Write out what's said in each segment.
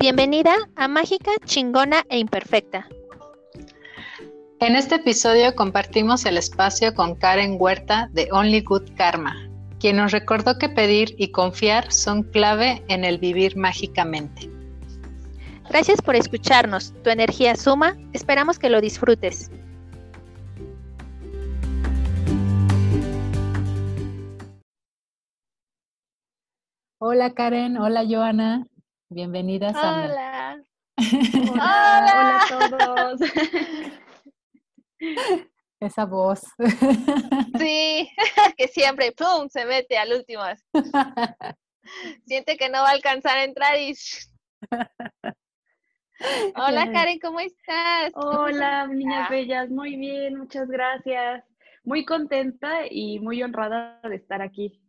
Bienvenida a Mágica, Chingona e Imperfecta. En este episodio compartimos el espacio con Karen Huerta de Only Good Karma, quien nos recordó que pedir y confiar son clave en el vivir mágicamente. Gracias por escucharnos. Tu energía suma. Esperamos que lo disfrutes. Hola Karen, hola Joana, bienvenidas a Hola. Hola, a todos. Esa voz. Sí, que siempre, ¡pum!, se mete al último. Siente que no va a alcanzar a entrar y... Hola Karen, ¿cómo estás? Hola, niñas bellas, muy bien, muchas gracias. Muy contenta y muy honrada de estar aquí.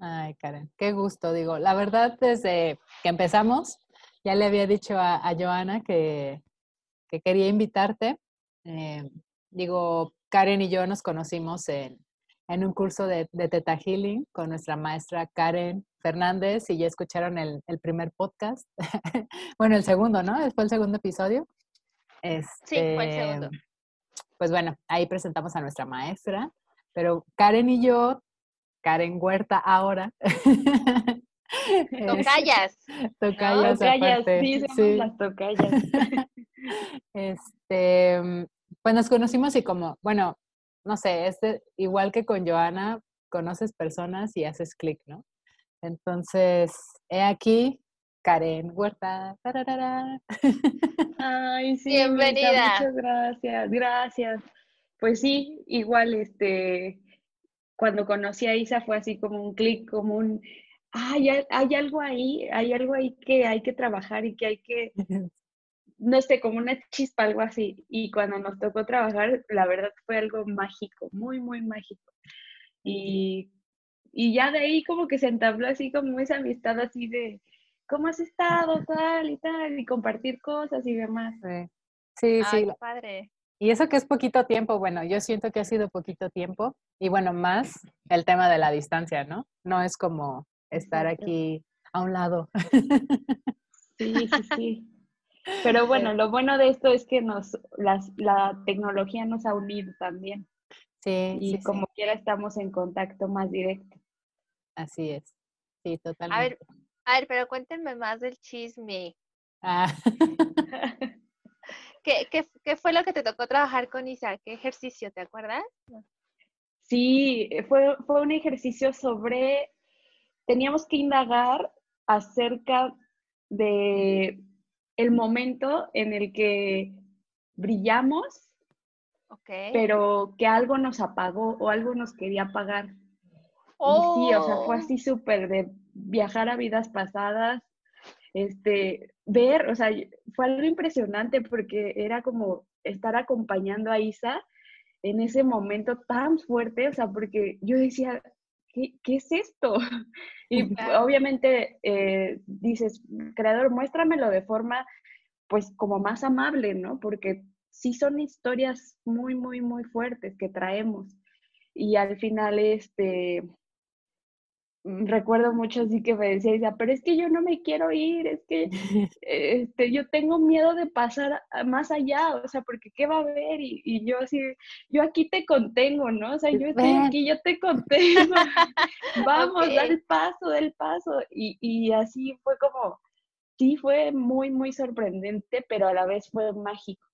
Ay, Karen, qué gusto, digo. La verdad, desde que empezamos, ya le había dicho a, Joana que, quería invitarte. Eh, digo, Karen y yo nos conocimos en, un curso de, de, Teta Healing con nuestra maestra Karen Fernández y ya escucharon el, primer podcast. bueno, el segundo, ¿no? Fue el segundo episodio. sí, fue el segundo. Este, pues bueno, ahí presentamos a nuestra maestra, pero Karen y yo Karen Huerta ahora. Tocallas. Tocallas, tocallas sí, somos las tocallas. este, pues nos conocimos y como, bueno, no sé, este, igual que con Joana, conoces personas y haces clic, ¿no? Entonces, he aquí Karen Huerta. Ay, sí. Bienvenida. Muchas gracias, gracias. Pues sí, igual, este, cuando conocí a Isa fue así como un clic, como un, hay, hay algo ahí, hay algo ahí que hay que trabajar y que hay que, no sé, como una chispa, algo así. Y cuando nos tocó trabajar, la verdad fue algo mágico, muy, muy mágico. Y, y ya de ahí como que se entabló así como esa amistad así de, ¿cómo has estado? Tal y tal, y compartir cosas y demás. Sí, sí. padre. Y eso que es poquito tiempo, bueno, yo siento que ha sido poquito tiempo. Y bueno, más el tema de la distancia, ¿no? No es como estar aquí a un lado. Sí, sí, sí. Pero bueno, lo bueno de esto es que nos, las, la tecnología nos ha unido también. Sí. Y como quiera estamos en contacto más directo. Así es. Sí, totalmente. A ver, a ver, pero cuéntenme más del chisme. Ah. ¿Qué, qué, fue lo que te tocó trabajar con Isa? ¿Qué ejercicio? ¿Te acuerdas? Sí, eh, fue, fue un ejercicio sobre, teníamos que indagar acerca de el momento en el que brillamos, pero que algo nos apagó o algo nos quería apagar. sí, o sea, fue oh. así súper de viajar a vidas pasadas, este, ver, o sea, fue algo impresionante porque era como estar acompañando a Isa en ese momento tan fuerte, o sea, porque yo decía, ¿qué, es esto? Y obviamente eh, dices, creador, muéstramelo de forma, pues, como más amable, ¿no? Porque sí son historias muy, muy, muy fuertes que traemos. Y al final, este, recuerdo mucho así que me decía, pero es que yo no me quiero ir, es que este, yo tengo miedo de pasar más allá, o sea, porque ¿qué va a haber? Y, yo así, yo aquí te contengo, ¿no? O sea, yo estoy aquí, yo te contengo, vamos, da el paso, da el paso. Y, y así fue como, sí, fue muy, muy sorprendente, pero a la vez fue mágico,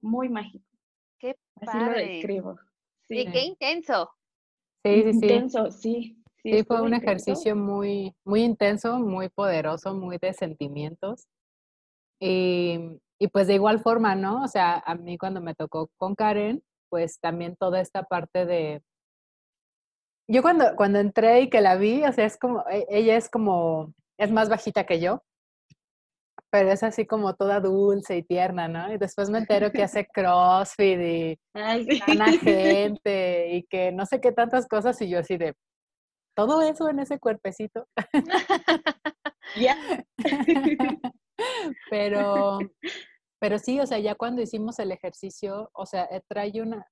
muy mágico. Qué Así lo describo. Sí, qué intenso. Sí, sí, sí. Intenso, sí. Sí, fue un ejercicio muy, muy intenso, muy poderoso, muy de sentimientos. Y, y, pues de igual forma, ¿no? O sea, a mí cuando me tocó con Karen, pues también toda esta parte de... Yo cuando, cuando entré y que la vi, o sea, es como, e, ella es como, es más bajita que yo, pero es así como toda dulce y tierna, ¿no? Y después me entero que hace CrossFit y Ay, gente y que no sé qué tantas cosas y yo así de, todo eso en ese cuerpecito. Ya. pero, pero sí, o sea, ya cuando hicimos el ejercicio, o sea, eh, trae una,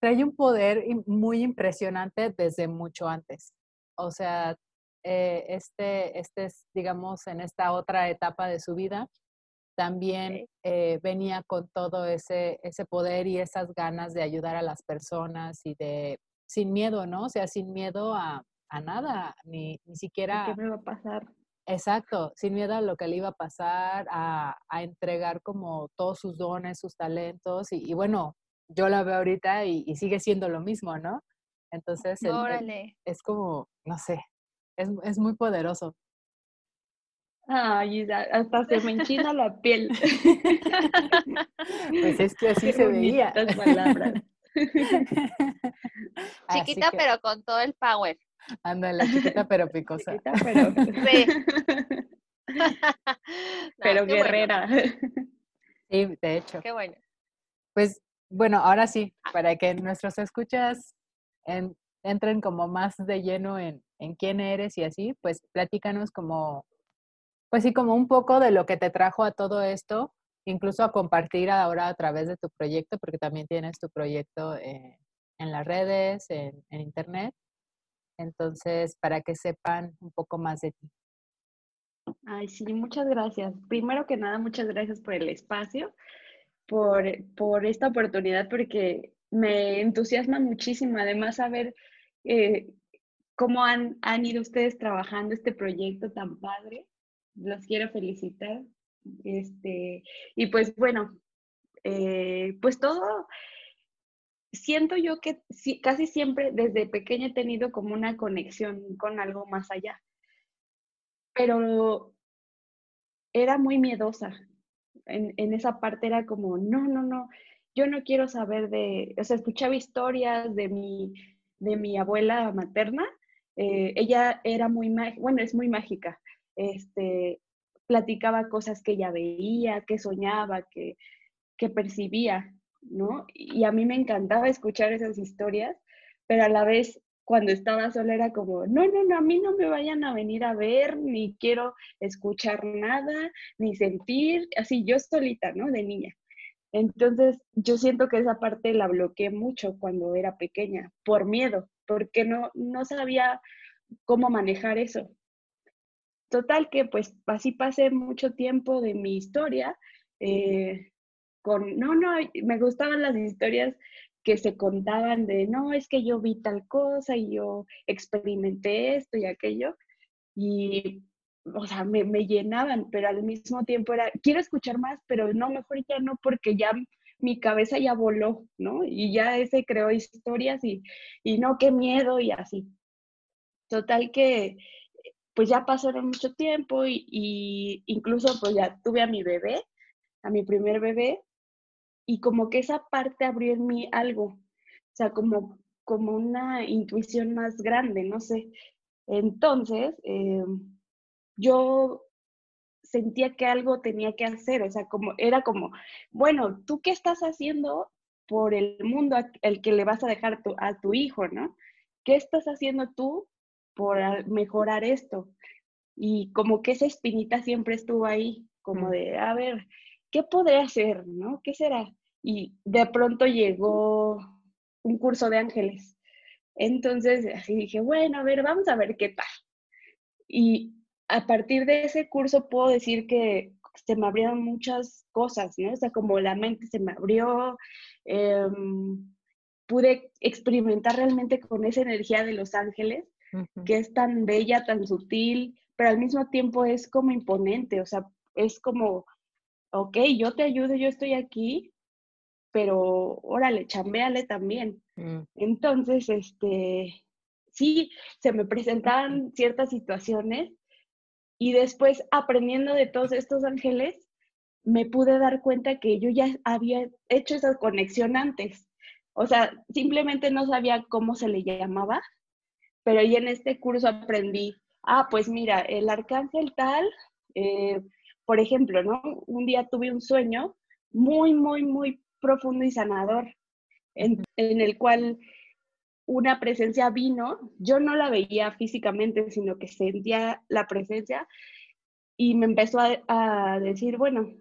trae un poder muy impresionante desde mucho antes. O sea, eh, este, este, digamos, en esta otra etapa de su vida, también eh, venía con todo ese, ese poder y esas ganas de ayudar a las personas y de, sin miedo, ¿no? O sea, sin miedo a, a nada, ni, ni siquiera... ¿Qué me va a pasar? Exacto, sin miedo a lo que le iba a pasar, a, a entregar como todos sus dones, sus talentos, y, y bueno, yo la veo ahorita y, y, sigue siendo lo mismo, ¿no? Entonces, el, el, es como, no sé, es, es muy poderoso. Ay, hasta se me enchina la piel. Pues es que así se veía. palabras. Chiquita, que... pero con todo el power. Ándale, chiquita pero picosa. Chiquita, pero... Sí. pero no, guerrera. Bueno. Sí, de hecho. Qué bueno. Pues bueno, ahora sí, para que nuestros escuchas en, entren como más de lleno en, en quién eres y así, pues platícanos como, pues sí, como un poco de lo que te trajo a todo esto, incluso a compartir ahora a través de tu proyecto, porque también tienes tu proyecto en las redes, en, en internet. Entonces, para que sepan un poco más de ti. Ay, sí, muchas gracias. Primero que nada, muchas gracias por el espacio, por, por esta oportunidad, porque me entusiasma muchísimo, además, saber eh, cómo han, han ido ustedes trabajando este proyecto tan padre. Los quiero felicitar. Este, y pues bueno, eh, pues todo siento yo que casi siempre desde pequeña he tenido como una conexión con algo más allá, pero era muy miedosa. En, en, esa parte era como, no, no, no, yo no quiero saber de, o sea, escuchaba historias de mi, de mi abuela materna, eh, ella era muy, bueno, es muy mágica, este, platicaba cosas que ella veía, que soñaba, que, que percibía, ¿no? Y a mí me encantaba escuchar esas historias, pero a la vez cuando estaba sola era como, no, no, no, a mí no me vayan a venir a ver, ni quiero escuchar nada, ni sentir, así yo solita, ¿no? De niña. Entonces, yo siento que esa parte la bloqueé mucho cuando era pequeña, por miedo, porque no, no sabía cómo manejar eso. Total que pues así pasé mucho tiempo de mi historia, eh, no, no, me gustaban las historias que se contaban de, no, es que yo vi tal cosa y yo experimenté esto y aquello, y, o sea, me, me llenaban, pero al mismo tiempo era, quiero escuchar más, pero no, mejor ya no, porque ya mi cabeza ya voló, ¿no? Y ya ese creó historias y, y no, qué miedo y así. Total que, pues ya pasaron mucho tiempo y, incluso pues ya tuve a mi bebé, a mi primer bebé, y como que esa parte abrió en mí algo, o sea, como, como una intuición más grande, no sé. Entonces, eh, yo sentía que algo tenía que hacer, o sea, como era como, bueno, ¿tú qué estás haciendo por el mundo al que le vas a dejar a tu hijo, no? ¿Qué estás haciendo tú por mejorar esto? Y como que esa espinita siempre estuvo ahí, como mm. de, a ver, ¿qué podré hacer, no? ¿Qué será? y de pronto llegó un curso de ángeles. Entonces, así dije, bueno, a ver, vamos a ver qué tal. Y a partir de ese curso puedo decir que se me abrieron muchas cosas, ¿no? O sea, como la mente se me abrió, eh, pude experimentar realmente con esa energía de los ángeles, uh -huh. que es tan bella, tan sutil, pero al mismo tiempo es como imponente, o sea, es como, ok, yo te ayudo, yo estoy aquí, pero órale, chambéale también. Mm. Entonces, este, sí, se me presentaban ciertas situaciones y después aprendiendo de todos estos ángeles, me pude dar cuenta que yo ya había hecho esa conexión antes. O sea, simplemente no sabía cómo se le llamaba, pero ya en este curso aprendí, ah, pues mira, el arcángel tal, eh, por ejemplo, ¿no? Un día tuve un sueño muy, muy, muy profundo y sanador, en, en, el cual una presencia vino, yo no la veía físicamente, sino que sentía la presencia y me empezó a, a decir, bueno,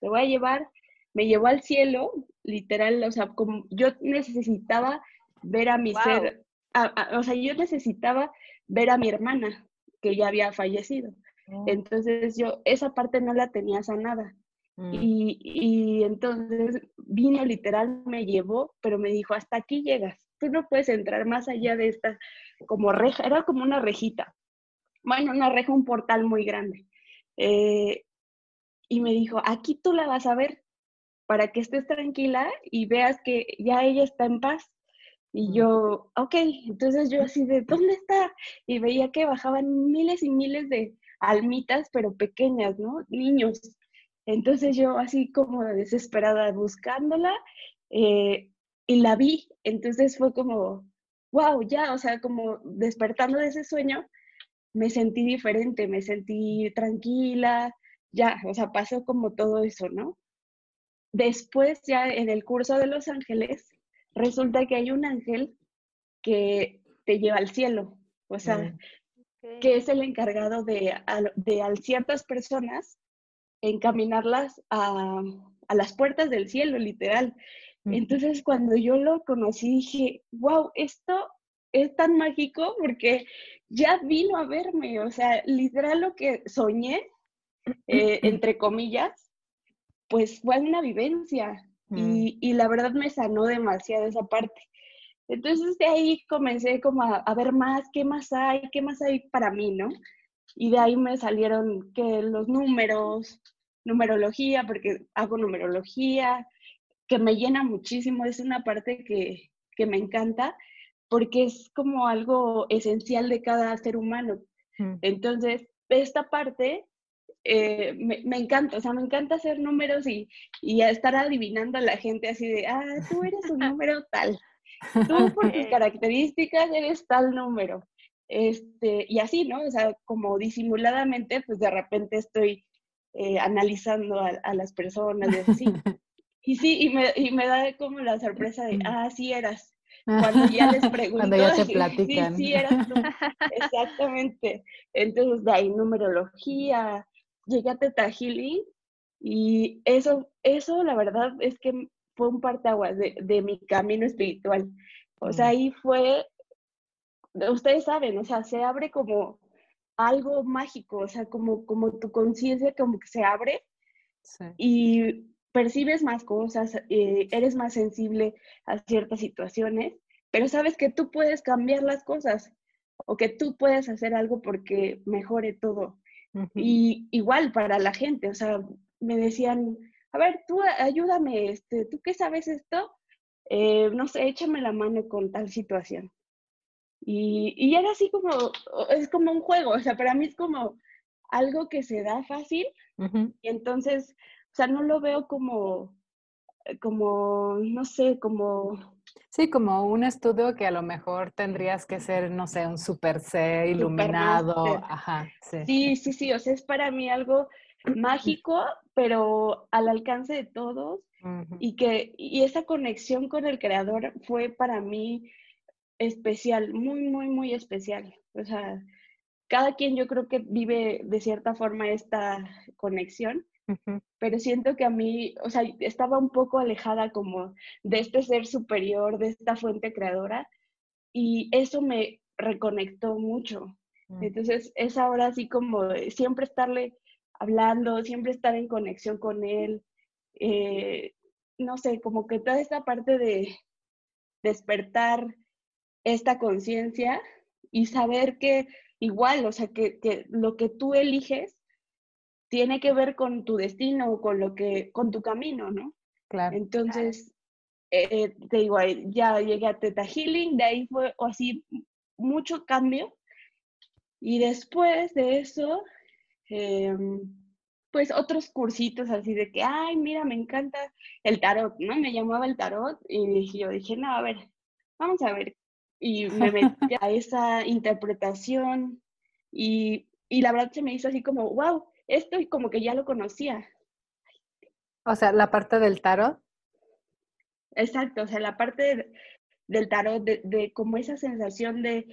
te voy a llevar, me llevó al cielo, literal, o sea, como yo necesitaba ver a mi wow. ser, a, a, o sea, yo necesitaba ver a mi hermana, que ya había fallecido. Oh. Entonces yo esa parte no la tenía sanada. Mm, Y, y entonces vino literal, me llevó, pero me dijo, hasta aquí llegas, tú no puedes entrar más allá de esta, como reja, era como una rejita, bueno, una reja, un portal muy grande. Eh, y me dijo, aquí tú la vas a ver para que estés tranquila y veas que ya ella está en paz. Y yo, ok, entonces yo así de, ¿dónde está? Y veía que bajaban miles y miles de almitas, pero pequeñas, ¿no? Niños. Entonces yo así como desesperada buscándola eh, y la vi. Entonces fue como, wow, ya, o sea, como despertando de ese sueño, me sentí diferente, me sentí tranquila, ya, o sea, pasó como todo eso, ¿no? Después ya en el curso de Los Ángeles, resulta que hay un ángel que te lleva al cielo, o sea, Mm. que es el encargado de, de a ciertas personas encaminarlas a, a las puertas del cielo, literal. Entonces, cuando yo lo conocí, dije, wow, esto es tan mágico porque ya vino a verme, o sea, literal lo que soñé, eh, entre comillas, pues fue una vivencia Mm. y, y la verdad me sanó demasiado esa parte. Entonces de ahí comencé como a, a ver más, qué más hay, qué más hay para mí, ¿no? Y de ahí me salieron que los números, numerología, porque hago numerología, que me llena muchísimo, es una parte que, que me encanta, porque es como algo esencial de cada ser humano. Mm. Entonces, esta parte eh, me, me encanta, o sea, me encanta hacer números y, y estar adivinando a la gente así de, ah, tú eres un número tal, tú por tus características eres tal número. Este, y así, ¿no? O sea, como disimuladamente, pues de repente estoy eh, analizando a, a las personas y así. Y sí, y me, y me da como la sorpresa de, ah, sí eras. Cuando ya les pregunto, Cuando ya te sí, platican. sí, eras tú. Exactamente. Entonces, de ahí numerología, llegué a Teta Healing y eso, eso la verdad es que fue un parteaguas de, de mi camino espiritual. O sea, Mm. ahí fue, ustedes saben, o sea, se abre como algo mágico, o sea, como, como tu conciencia como que se abre Sí. y percibes más cosas, eh, eres más sensible a ciertas situaciones, pero sabes que tú puedes cambiar las cosas o que tú puedes hacer algo porque mejore todo. Y igual para la gente, o sea, me decían, a ver, tú ayúdame, este, ¿tú qué sabes esto? Eh, no sé, échame la mano con tal situación. Y, y era así como, es como un juego, o sea, para mí es como algo que se da fácil y entonces, o sea, no lo veo como, como, no sé, como Sí, como un estudio que a lo mejor tendrías que ser, no sé, un super ser iluminado. Ajá, sí. Sí, sí, sí, o sea, es para mí algo mágico, pero al alcance de todos y que y esa conexión con el creador fue para mí especial, muy, muy, muy especial. O sea, cada quien yo creo que vive de cierta forma esta conexión, Pero siento que a mí, o sea, estaba un poco alejada como de este ser superior, de esta fuente creadora, y eso me reconectó mucho. Mm. Entonces es ahora así como siempre estarle hablando, siempre estar en conexión con él. eh, no sé, como que toda esta parte de despertar esta conciencia y saber que igual, o sea, que, que lo que tú eliges tiene que ver con tu destino o con lo que, con tu camino, ¿no? Claro. Entonces, eh, te digo, ya llegué a Teta Healing, de ahí fue así mucho cambio. Y después de eso, em, pues otros cursitos así de que, ay, mira, me encanta el tarot, ¿no? Me llamaba el tarot y yo dije, no, a ver, vamos a ver. Y me metí a esa interpretación y, y la verdad se me hizo así como, wow, esto y como que ya lo conocía. O sea, la parte del tarot. Exacto, o sea, la parte de- del tarot, de, de como esa sensación de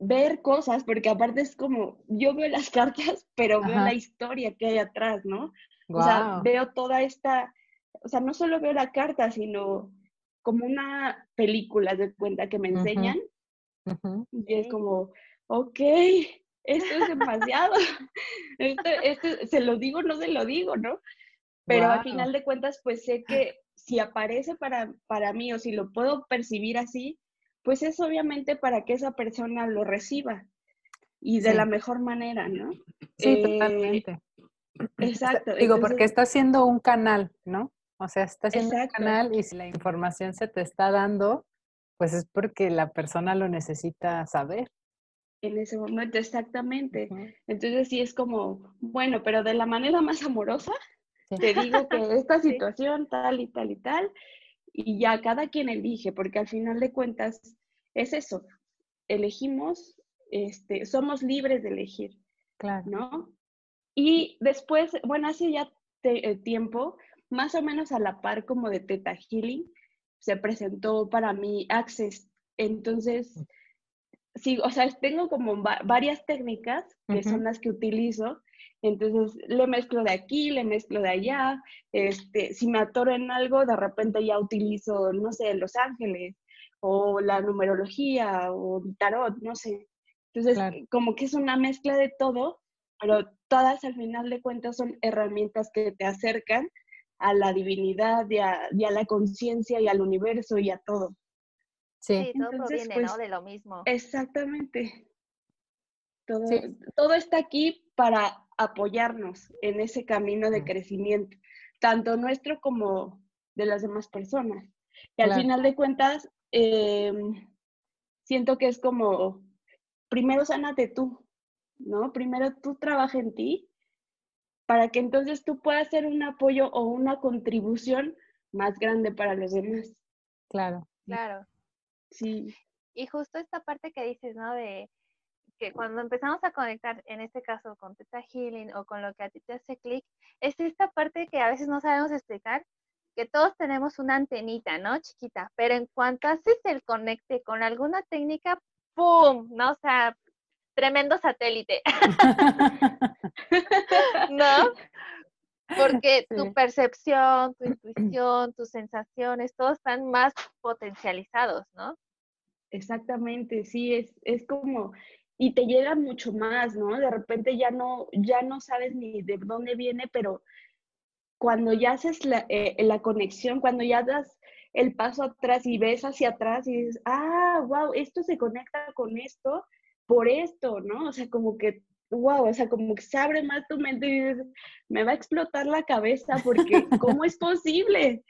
ver cosas, porque aparte es como, yo veo las cartas, pero veo la historia que hay atrás, ¿no? O sea, veo toda esta, o sea, no solo veo la carta, sino como una película de cuenta que me enseñan y es como, ok, esto es demasiado, esto, esto, se lo digo, no se lo digo, ¿no? Pero al final de cuentas, pues sé que si aparece para, para mí o si lo puedo percibir así, pues es obviamente para que esa persona lo reciba y de la mejor manera, ¿no? Sí, eh, totalmente. Exacto. Digo, porque está siendo un canal, ¿no? O sea, está siendo un canal y si la información se te está dando, pues es porque la persona lo necesita saber. En ese momento, exactamente. Entonces sí es como, bueno, pero de la manera más amorosa, te digo que esta situación tal y tal y tal, y ya cada quien elige, porque al final de cuentas es eso, elegimos, este, somos libres de elegir, claro. ¿no? Y después, bueno, hace ya eh, tiempo, más o menos a la par como de Teta Healing, se presentó para mí Access. Entonces, mm. Sí, o sea, tengo como varias técnicas que son las que utilizo. Entonces, le mezclo de aquí, le mezclo de allá. Este, si me atoro en algo, de repente ya utilizo, no sé, Los Ángeles o la numerología o tarot, no sé. Entonces, como que es una mezcla de todo, pero todas al final de cuentas son herramientas que te acercan a la divinidad y a, la conciencia y al universo y a todo. Sí, todo proviene, ¿no? Pues, de lo mismo. Exactamente. Todo, todo está aquí para apoyarnos en ese camino de crecimiento, tanto nuestro como de las demás personas. Y al final de cuentas, em, siento que es como, primero sánate tú, ¿no? Primero tú trabaja en ti para que entonces tú puedas ser un apoyo o una contribución más grande para los demás. Claro. Claro. Sí. Y justo esta parte que dices, ¿no? De que cuando empezamos a conectar, en este caso con Teta Healing o con lo que a ti te hace clic, es esta parte que a veces no sabemos explicar, que todos tenemos una antenita, ¿no? Chiquita, pero en cuanto haces el conecte con alguna técnica, ¡pum! ¿No? O sea, tremendo satélite. ¿No? Porque tu percepción, tu intuición, tus sensaciones, todos están más potencializados, ¿no? Exactamente, sí, es, es como, y te llega mucho más, ¿no? De repente ya no, ya no sabes ni de dónde viene, pero cuando ya haces la, eh, la conexión, cuando ya das el paso atrás y ves hacia atrás y dices, ah, wow, esto se conecta con esto, por esto, ¿no? O sea, como que, wow, o sea, como que se abre más tu mente y dices, me va a explotar la cabeza porque, ¿cómo es posible?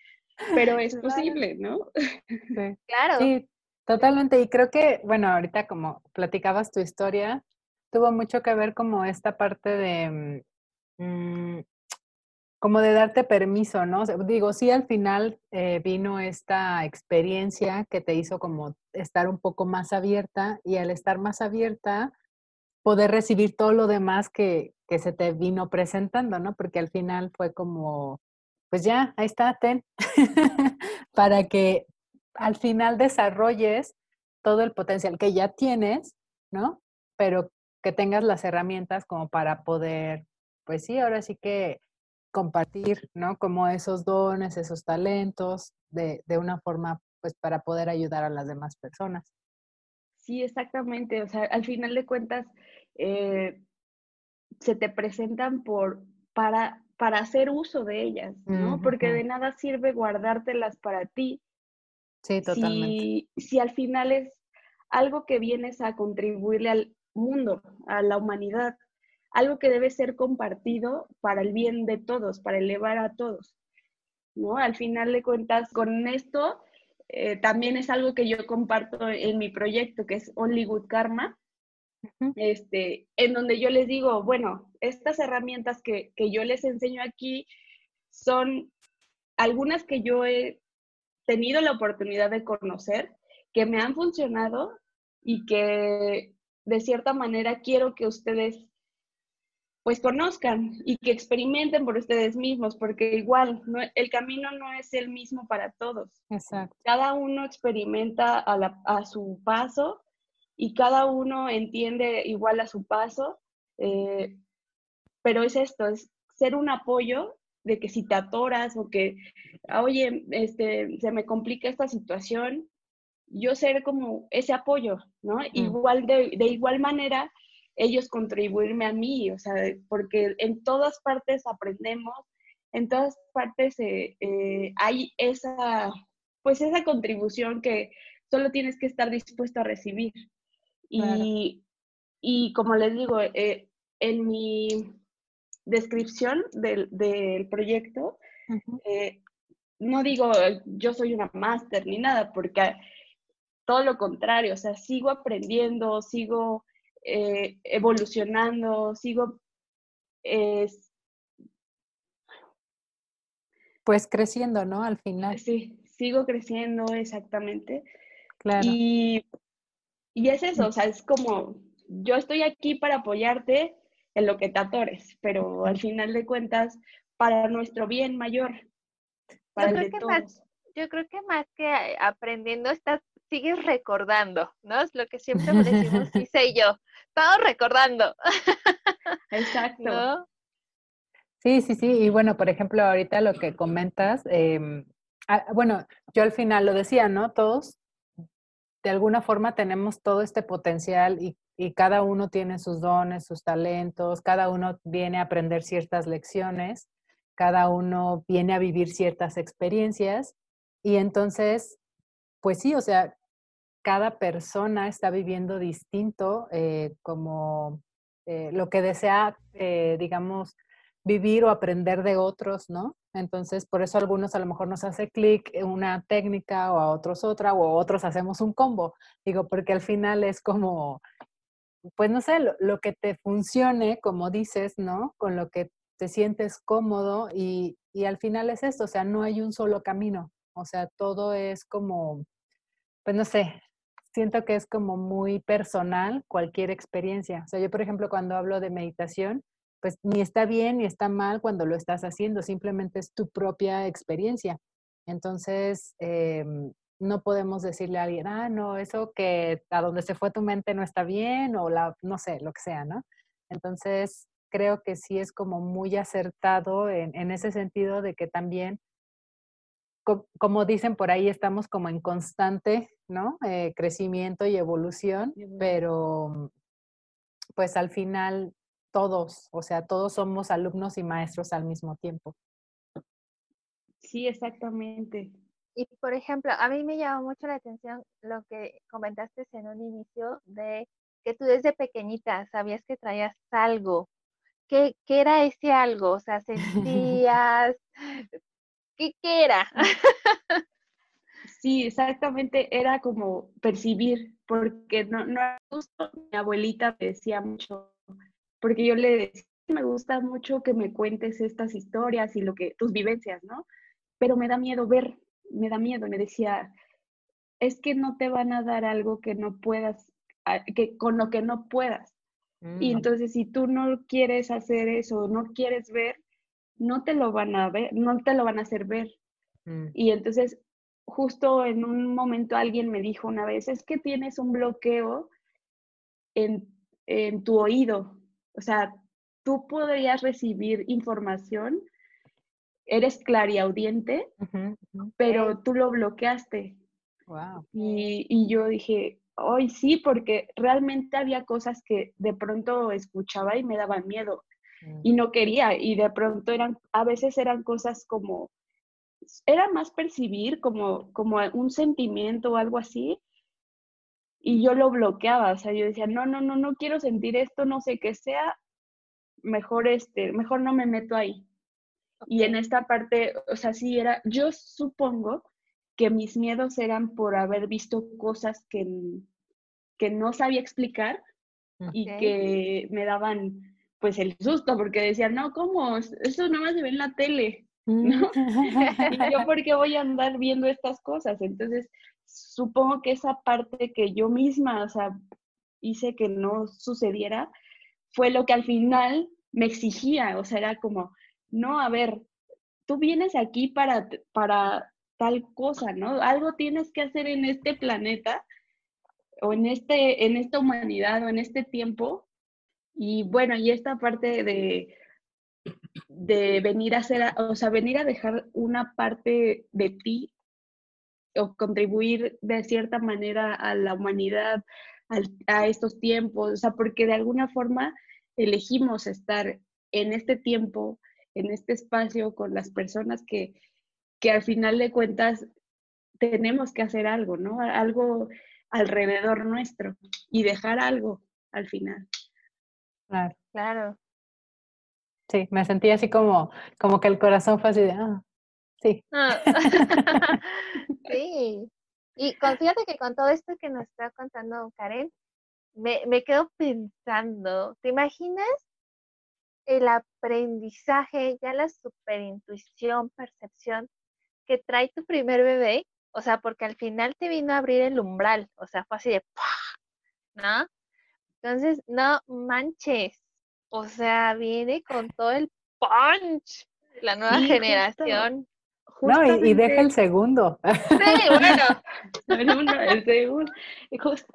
Pero es posible, ¿no? Sí. Claro. Sí, totalmente. Y creo que, bueno, ahorita como platicabas tu historia, tuvo mucho que ver como esta parte de, mm, como de darte permiso, ¿no? digo, sí, al final eh, vino esta experiencia que te hizo como estar un poco más abierta y al estar más abierta, poder recibir todo lo demás que, que se te vino presentando, ¿no? Porque al final fue como, pues ya, ahí está, ten, para que al final desarrolles todo el potencial que ya tienes, ¿no? Pero que tengas las herramientas como para poder, pues sí, ahora sí que compartir, ¿no? Como esos dones, esos talentos, de, de una forma, pues, para poder ayudar a las demás personas. Sí, exactamente. O sea, al final de cuentas, eh, se te presentan por, para, para hacer uso de ellas, ¿no? Porque de nada sirve guardártelas para ti. Sí, totalmente. Si, si al final es algo que vienes a contribuirle al mundo, a la humanidad, algo que debe ser compartido para el bien de todos, para elevar a todos. ¿no? Al final de cuentas, con esto eh, también es algo que yo comparto en mi proyecto, que es Only Good Karma, este, en donde yo les digo, bueno, estas herramientas que, que yo les enseño aquí son algunas que yo he tenido la oportunidad de conocer, que me han funcionado y que de cierta manera quiero que ustedes pues conozcan y que experimenten por ustedes mismos, porque igual el camino no es el mismo para todos. Exacto. Cada uno experimenta a, su paso y cada uno entiende igual a su paso, eh, pero es esto, es ser un apoyo de que si te atoras o que, oye, este, se me complica esta situación, yo ser como ese apoyo, ¿no? Igual de, de igual manera, ellos contribuirme a mí, o sea, porque en todas partes aprendemos, en todas partes eh, eh, hay esa, pues esa contribución que solo tienes que estar dispuesto a recibir. Y, y, como les digo, eh, en mi descripción del, del proyecto, no digo yo soy una máster ni nada, porque todo lo contrario, o sea, sigo aprendiendo, sigo eh, evolucionando, sigo... pues creciendo, ¿no? Al final. Sí, sigo creciendo, exactamente. Claro. Y, y es eso, o sea, es como, yo estoy aquí para apoyarte en lo que te atores, pero al final de cuentas, para nuestro bien mayor, para yo creo que Más, yo creo que más que aprendiendo, estás sigues recordando, ¿no? Es lo que siempre me decimos, sí sé yo, estamos recordando. Exacto. Sí, sí, sí. Y bueno, por ejemplo, ahorita lo que comentas, em, ah, bueno, yo al final lo decía, ¿no? Todos, de alguna forma, tenemos todo este potencial y, cada uno tiene sus dones, sus talentos, cada uno viene a aprender ciertas lecciones, cada uno viene a vivir ciertas experiencias. Y entonces, pues sí, o sea, cada persona está viviendo distinto eh, como eh, lo que desea, eh, digamos, vivir o aprender de otros, ¿no? Entonces, por eso a algunos a lo mejor nos hace clic una técnica o a otros otra o a otros hacemos un combo. Digo, porque al final es como, pues no sé, lo, lo que te funcione, como dices, ¿no? Con lo que te sientes cómodo y, y al final es esto, o sea, no hay un solo camino, o sea, todo es como, pues no sé, siento que es como muy personal cualquier experiencia. O sea, yo, por ejemplo, cuando hablo de meditación, pues ni está bien ni está mal cuando lo estás haciendo, simplemente es tu propia experiencia. Entonces, em, no podemos decirle a alguien, ah, no, eso que a donde se fue tu mente no está bien o la, no sé, lo que sea, ¿no? Entonces, creo que sí es como muy acertado en, en ese sentido de que también como dicen por ahí, estamos como en constante, ¿no? Eh, crecimiento y evolución, pero pues al final todos, o sea, todos somos alumnos y maestros al mismo tiempo. Sí, exactamente. Y por ejemplo, a mí me llamó mucho la atención lo que comentaste en un inicio de que tú desde pequeñita sabías que traías algo. ¿Qué, qué era ese algo? O sea, sentías, ¿Qué, era? Sí, exactamente, era como percibir, porque no, no justo mi abuelita me decía mucho, porque yo le decía, me gusta mucho que me cuentes estas historias y lo que, tus vivencias, ¿no? Pero me da miedo ver, me da miedo, me decía, es que no te van a dar algo que no puedas, que con lo que no puedas. Y mm. entonces si tú no quieres hacer eso, no quieres ver, no te lo van a ver, no te lo van a hacer ver. Mm. Y entonces, justo en un momento alguien me dijo una vez, es que tienes un bloqueo en, tu oído. O sea, tú podrías recibir información, eres clariaudiente, pero tú lo bloqueaste. Y, y, yo dije, hoy sí, porque realmente había cosas que de pronto escuchaba y me daban miedo. Mm. y no quería y de pronto eran, a veces eran cosas como, era más percibir como, como un sentimiento o algo así y yo lo bloqueaba, o sea, yo decía, no, no, no, no quiero sentir esto, no sé qué sea, mejor este, mejor no me meto ahí. Y en esta parte, o sea, sí era, yo supongo que mis miedos eran por haber visto cosas que, que no sabía explicar y que me daban pues el susto, porque decían, no, ¿cómo? Eso nada más se ve en la tele, ¿no? y yo, ¿por qué voy a andar viendo estas cosas? Entonces, supongo que esa parte que yo misma, o sea, hice que no sucediera, fue lo que al final me exigía, o sea, era como, no, a ver, tú vienes aquí para, para tal cosa, ¿no? Algo tienes que hacer en este planeta o en, este, en esta humanidad o en este tiempo y bueno, y esta parte de, de venir a hacer, o sea, venir a dejar una parte de ti o contribuir de cierta manera a la humanidad, a estos tiempos, o sea, porque de alguna forma elegimos estar en este tiempo, en este espacio con las personas que, que al final de cuentas tenemos que hacer algo, ¿no? Algo alrededor nuestro y dejar algo al final. Claro. Claro. Sí, me sentí así como, como que el corazón fue así de, ah, sí. Ah. sí. Y fíjate que con todo esto que nos está contando Karen, me, me quedo pensando, ¿te imaginas el aprendizaje, ya la superintuición, percepción que trae tu primer bebé? O sea, porque al final te vino a abrir el umbral, o sea, fue así de, ¿no? Entonces, no manches, o sea, viene con todo el punch la nueva generación. No, y, deja el segundo. Sí, bueno. el segundo.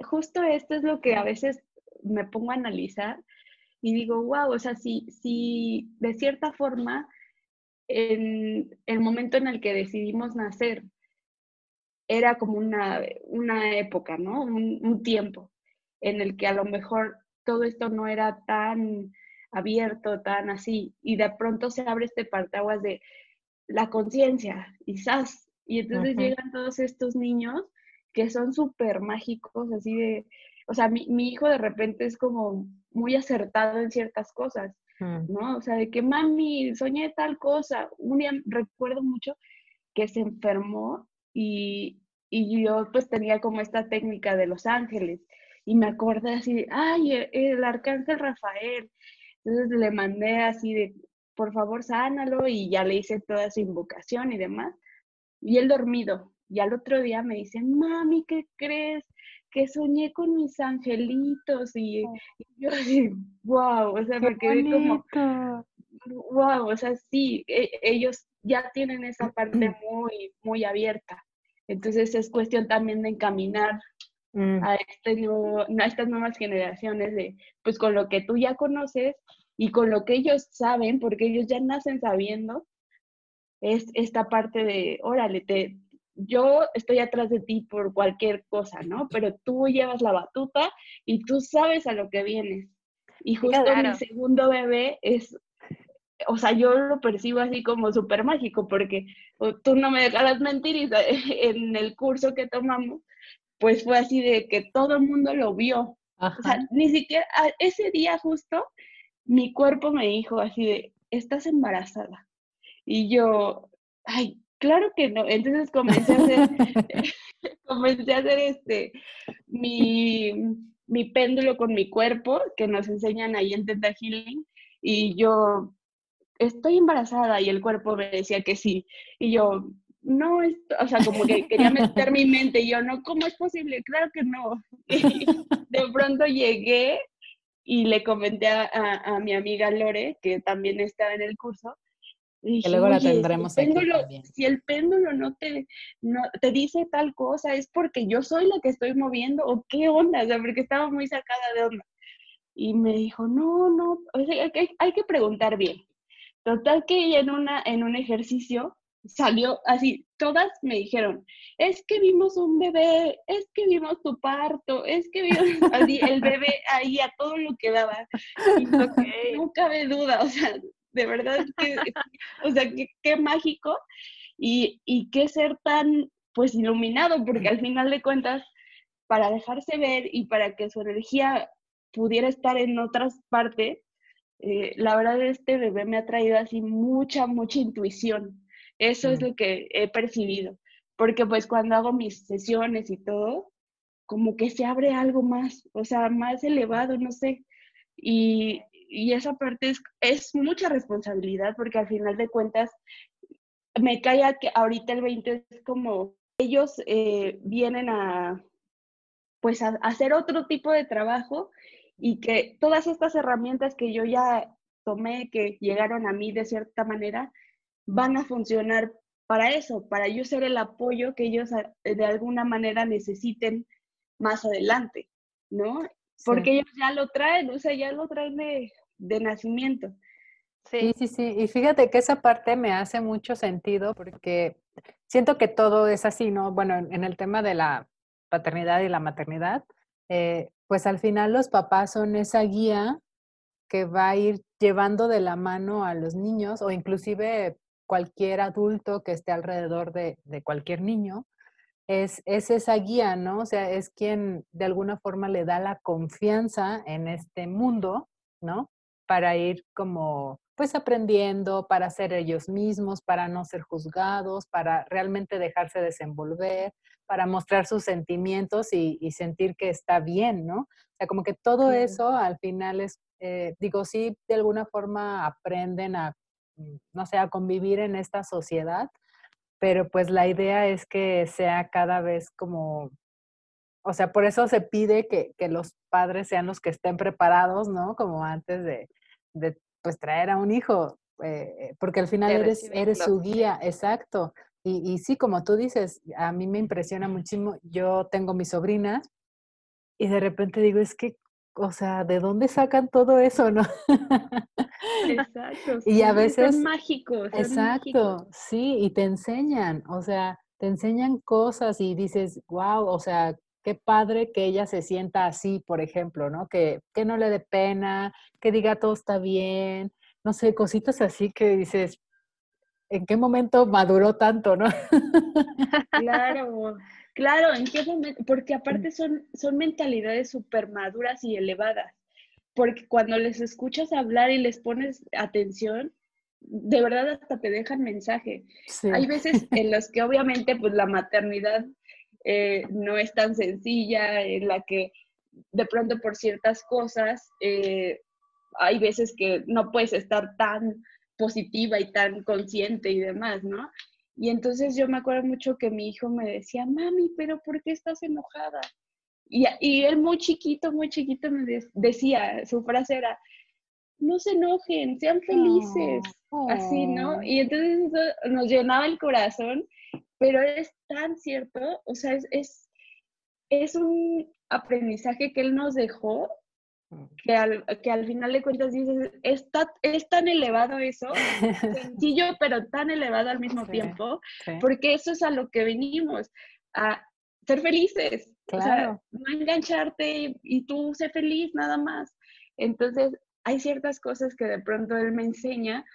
justo esto es lo que a veces me pongo a analizar y digo, wow, o sea, si, si de cierta forma, en el momento en el que decidimos nacer, era como una, una época, ¿no? Un, un tiempo en el que a lo mejor todo esto no era tan abierto, tan así, y de pronto se abre este partaguas de la conciencia, y y entonces llegan todos estos niños que son súper mágicos, así de, o sea, mi, mi, hijo de repente es como muy acertado en ciertas cosas, mm. ¿no? O sea, de que mami, soñé tal cosa. Un día recuerdo mucho que se enfermó y, y yo pues tenía como esta técnica de los ángeles y me acordé así de, ay, el, el arcángel Rafael. Entonces le mandé así de, por favor, sánalo y ya le hice toda su invocación y demás. Y él dormido. Y al otro día me dice, mami, ¿qué crees? Que soñé con mis angelitos. Y, oh. yo así, wow, o sea, me quedé como, wow, o sea, sí, e, ellos ya tienen esa parte muy, muy abierta. Entonces es cuestión también de encaminar mm. a, este nuevo, a estas nuevas generaciones de, pues con lo que tú ya conoces, y con lo que ellos saben, porque ellos ya nacen sabiendo, es esta parte de, órale, te, yo estoy atrás de ti por cualquier cosa, ¿no? Pero tú llevas la batuta y tú sabes a lo que vienes. Y justo mi segundo bebé es, o sea, yo lo percibo así como súper mágico, porque tú no me dejarás mentir, en el curso que tomamos, pues fue así de que todo el mundo lo vio. O sea, ni siquiera ese día justo mi cuerpo me dijo así de, estás embarazada. Y yo, ay, claro que no. Entonces comencé a hacer, comencé a hacer este, mi, mi péndulo con mi cuerpo, que nos enseñan ahí en Teta Healing, y yo, estoy embarazada, y el cuerpo me decía que sí. Y yo, no, o sea, como que quería meter mi mente, y yo, no, ¿cómo es posible? Claro que no. Y de pronto llegué y le comenté a, mi amiga Lore, que también estaba en el curso, y que luego la tendremos si el, péndulo, si el péndulo no te, no te dice tal cosa, es porque yo soy la que estoy moviendo, o qué onda, o sea, porque estaba muy sacada de onda. Y me dijo, no, no, hay, hay, que preguntar bien. Total que ella en, una, en un ejercicio salió así, todas me dijeron, es que vimos un bebé, es que vimos tu parto, es que vimos así, el bebé ahí a todo lo que daba. Y no, cabe duda, o sea, de verdad, que, o sea, qué mágico y, y qué ser tan, pues, iluminado, porque al final de cuentas, para dejarse ver y para que su energía pudiera estar en otras partes, eh, la verdad este bebé me ha traído así mucha, mucha intuición eso es lo que he percibido, porque pues cuando hago mis sesiones y todo, como que se abre algo más, o sea, más elevado, no sé. Y, y esa parte es, es, mucha responsabilidad porque al final de cuentas me cae que ahorita el 20 es como ellos eh, vienen a pues a, a hacer otro tipo de trabajo y que todas estas herramientas que yo ya tomé, que llegaron a mí de cierta manera, van a funcionar para eso, para yo ser el apoyo que ellos ah, de alguna manera necesiten más adelante, ¿no? Porque ellos ya lo traen, o sea, ya lo traen de, de nacimiento. Sí. sí, sí, Y fíjate que esa parte me hace mucho sentido porque siento que todo es así, ¿no? Bueno, en el tema de la paternidad y la maternidad, eh, pues al final los papás son esa guía que va a ir llevando de la mano a los niños o inclusive cualquier adulto que esté alrededor de, cualquier niño, es, es, esa guía, ¿no? O sea, es quien de alguna forma le da la confianza en este mundo, ¿no? Para ir como, pues aprendiendo, para ser ellos mismos, para no ser juzgados, para realmente dejarse desenvolver, para mostrar sus sentimientos y, sentir que está bien, ¿no? O sea, como que todo eso al final es, eh, digo, sí, de alguna forma aprenden a no sé, a convivir en esta sociedad, pero pues la idea es que sea cada vez como, o sea, por eso se pide que, los padres sean los que estén preparados, ¿no? Como antes de, de pues traer a un hijo, eh, porque al final eres, eres su guía, exacto. Y, y sí, como tú dices, a mí me impresiona muchísimo, yo tengo mis sobrinas y de repente digo, es que o sea, ¿de dónde sacan todo eso, no? Exacto. y a veces... Son mágicos. exacto, sí, y te enseñan, o sea, te enseñan cosas y dices, wow, o sea, qué padre que ella se sienta así, por ejemplo, ¿no? Que, que no le dé pena, que diga todo está bien, no sé, cositas así que dices, ¿en qué momento maduró tanto, no? Claro, Claro, ¿en qué momento? Porque aparte son, son mentalidades súper maduras y elevadas. Porque cuando les escuchas hablar y les pones atención, de verdad hasta te dejan mensaje. Hay veces en los que obviamente pues la maternidad eh, no es tan sencilla, en la que de pronto por ciertas cosas eh, hay veces que no puedes estar tan positiva y tan consciente y demás, ¿no? Y entonces yo me acuerdo mucho que mi hijo me decía, mami, pero ¿por qué estás enojada? Y, y él muy chiquito, muy chiquito me decía, su frase era, no se enojen, sean felices, así, ¿no? Y entonces eso nos llenaba el corazón, pero es tan cierto, o sea, es, es, es un aprendizaje que él nos dejó que al, que al final de cuentas dices, está, es tan elevado eso, sencillo, pero tan elevado al mismo tiempo, porque eso es a lo que venimos, a ser felices, claro. no engancharte y, tú sé feliz nada más. Entonces, hay ciertas cosas que de pronto él me enseña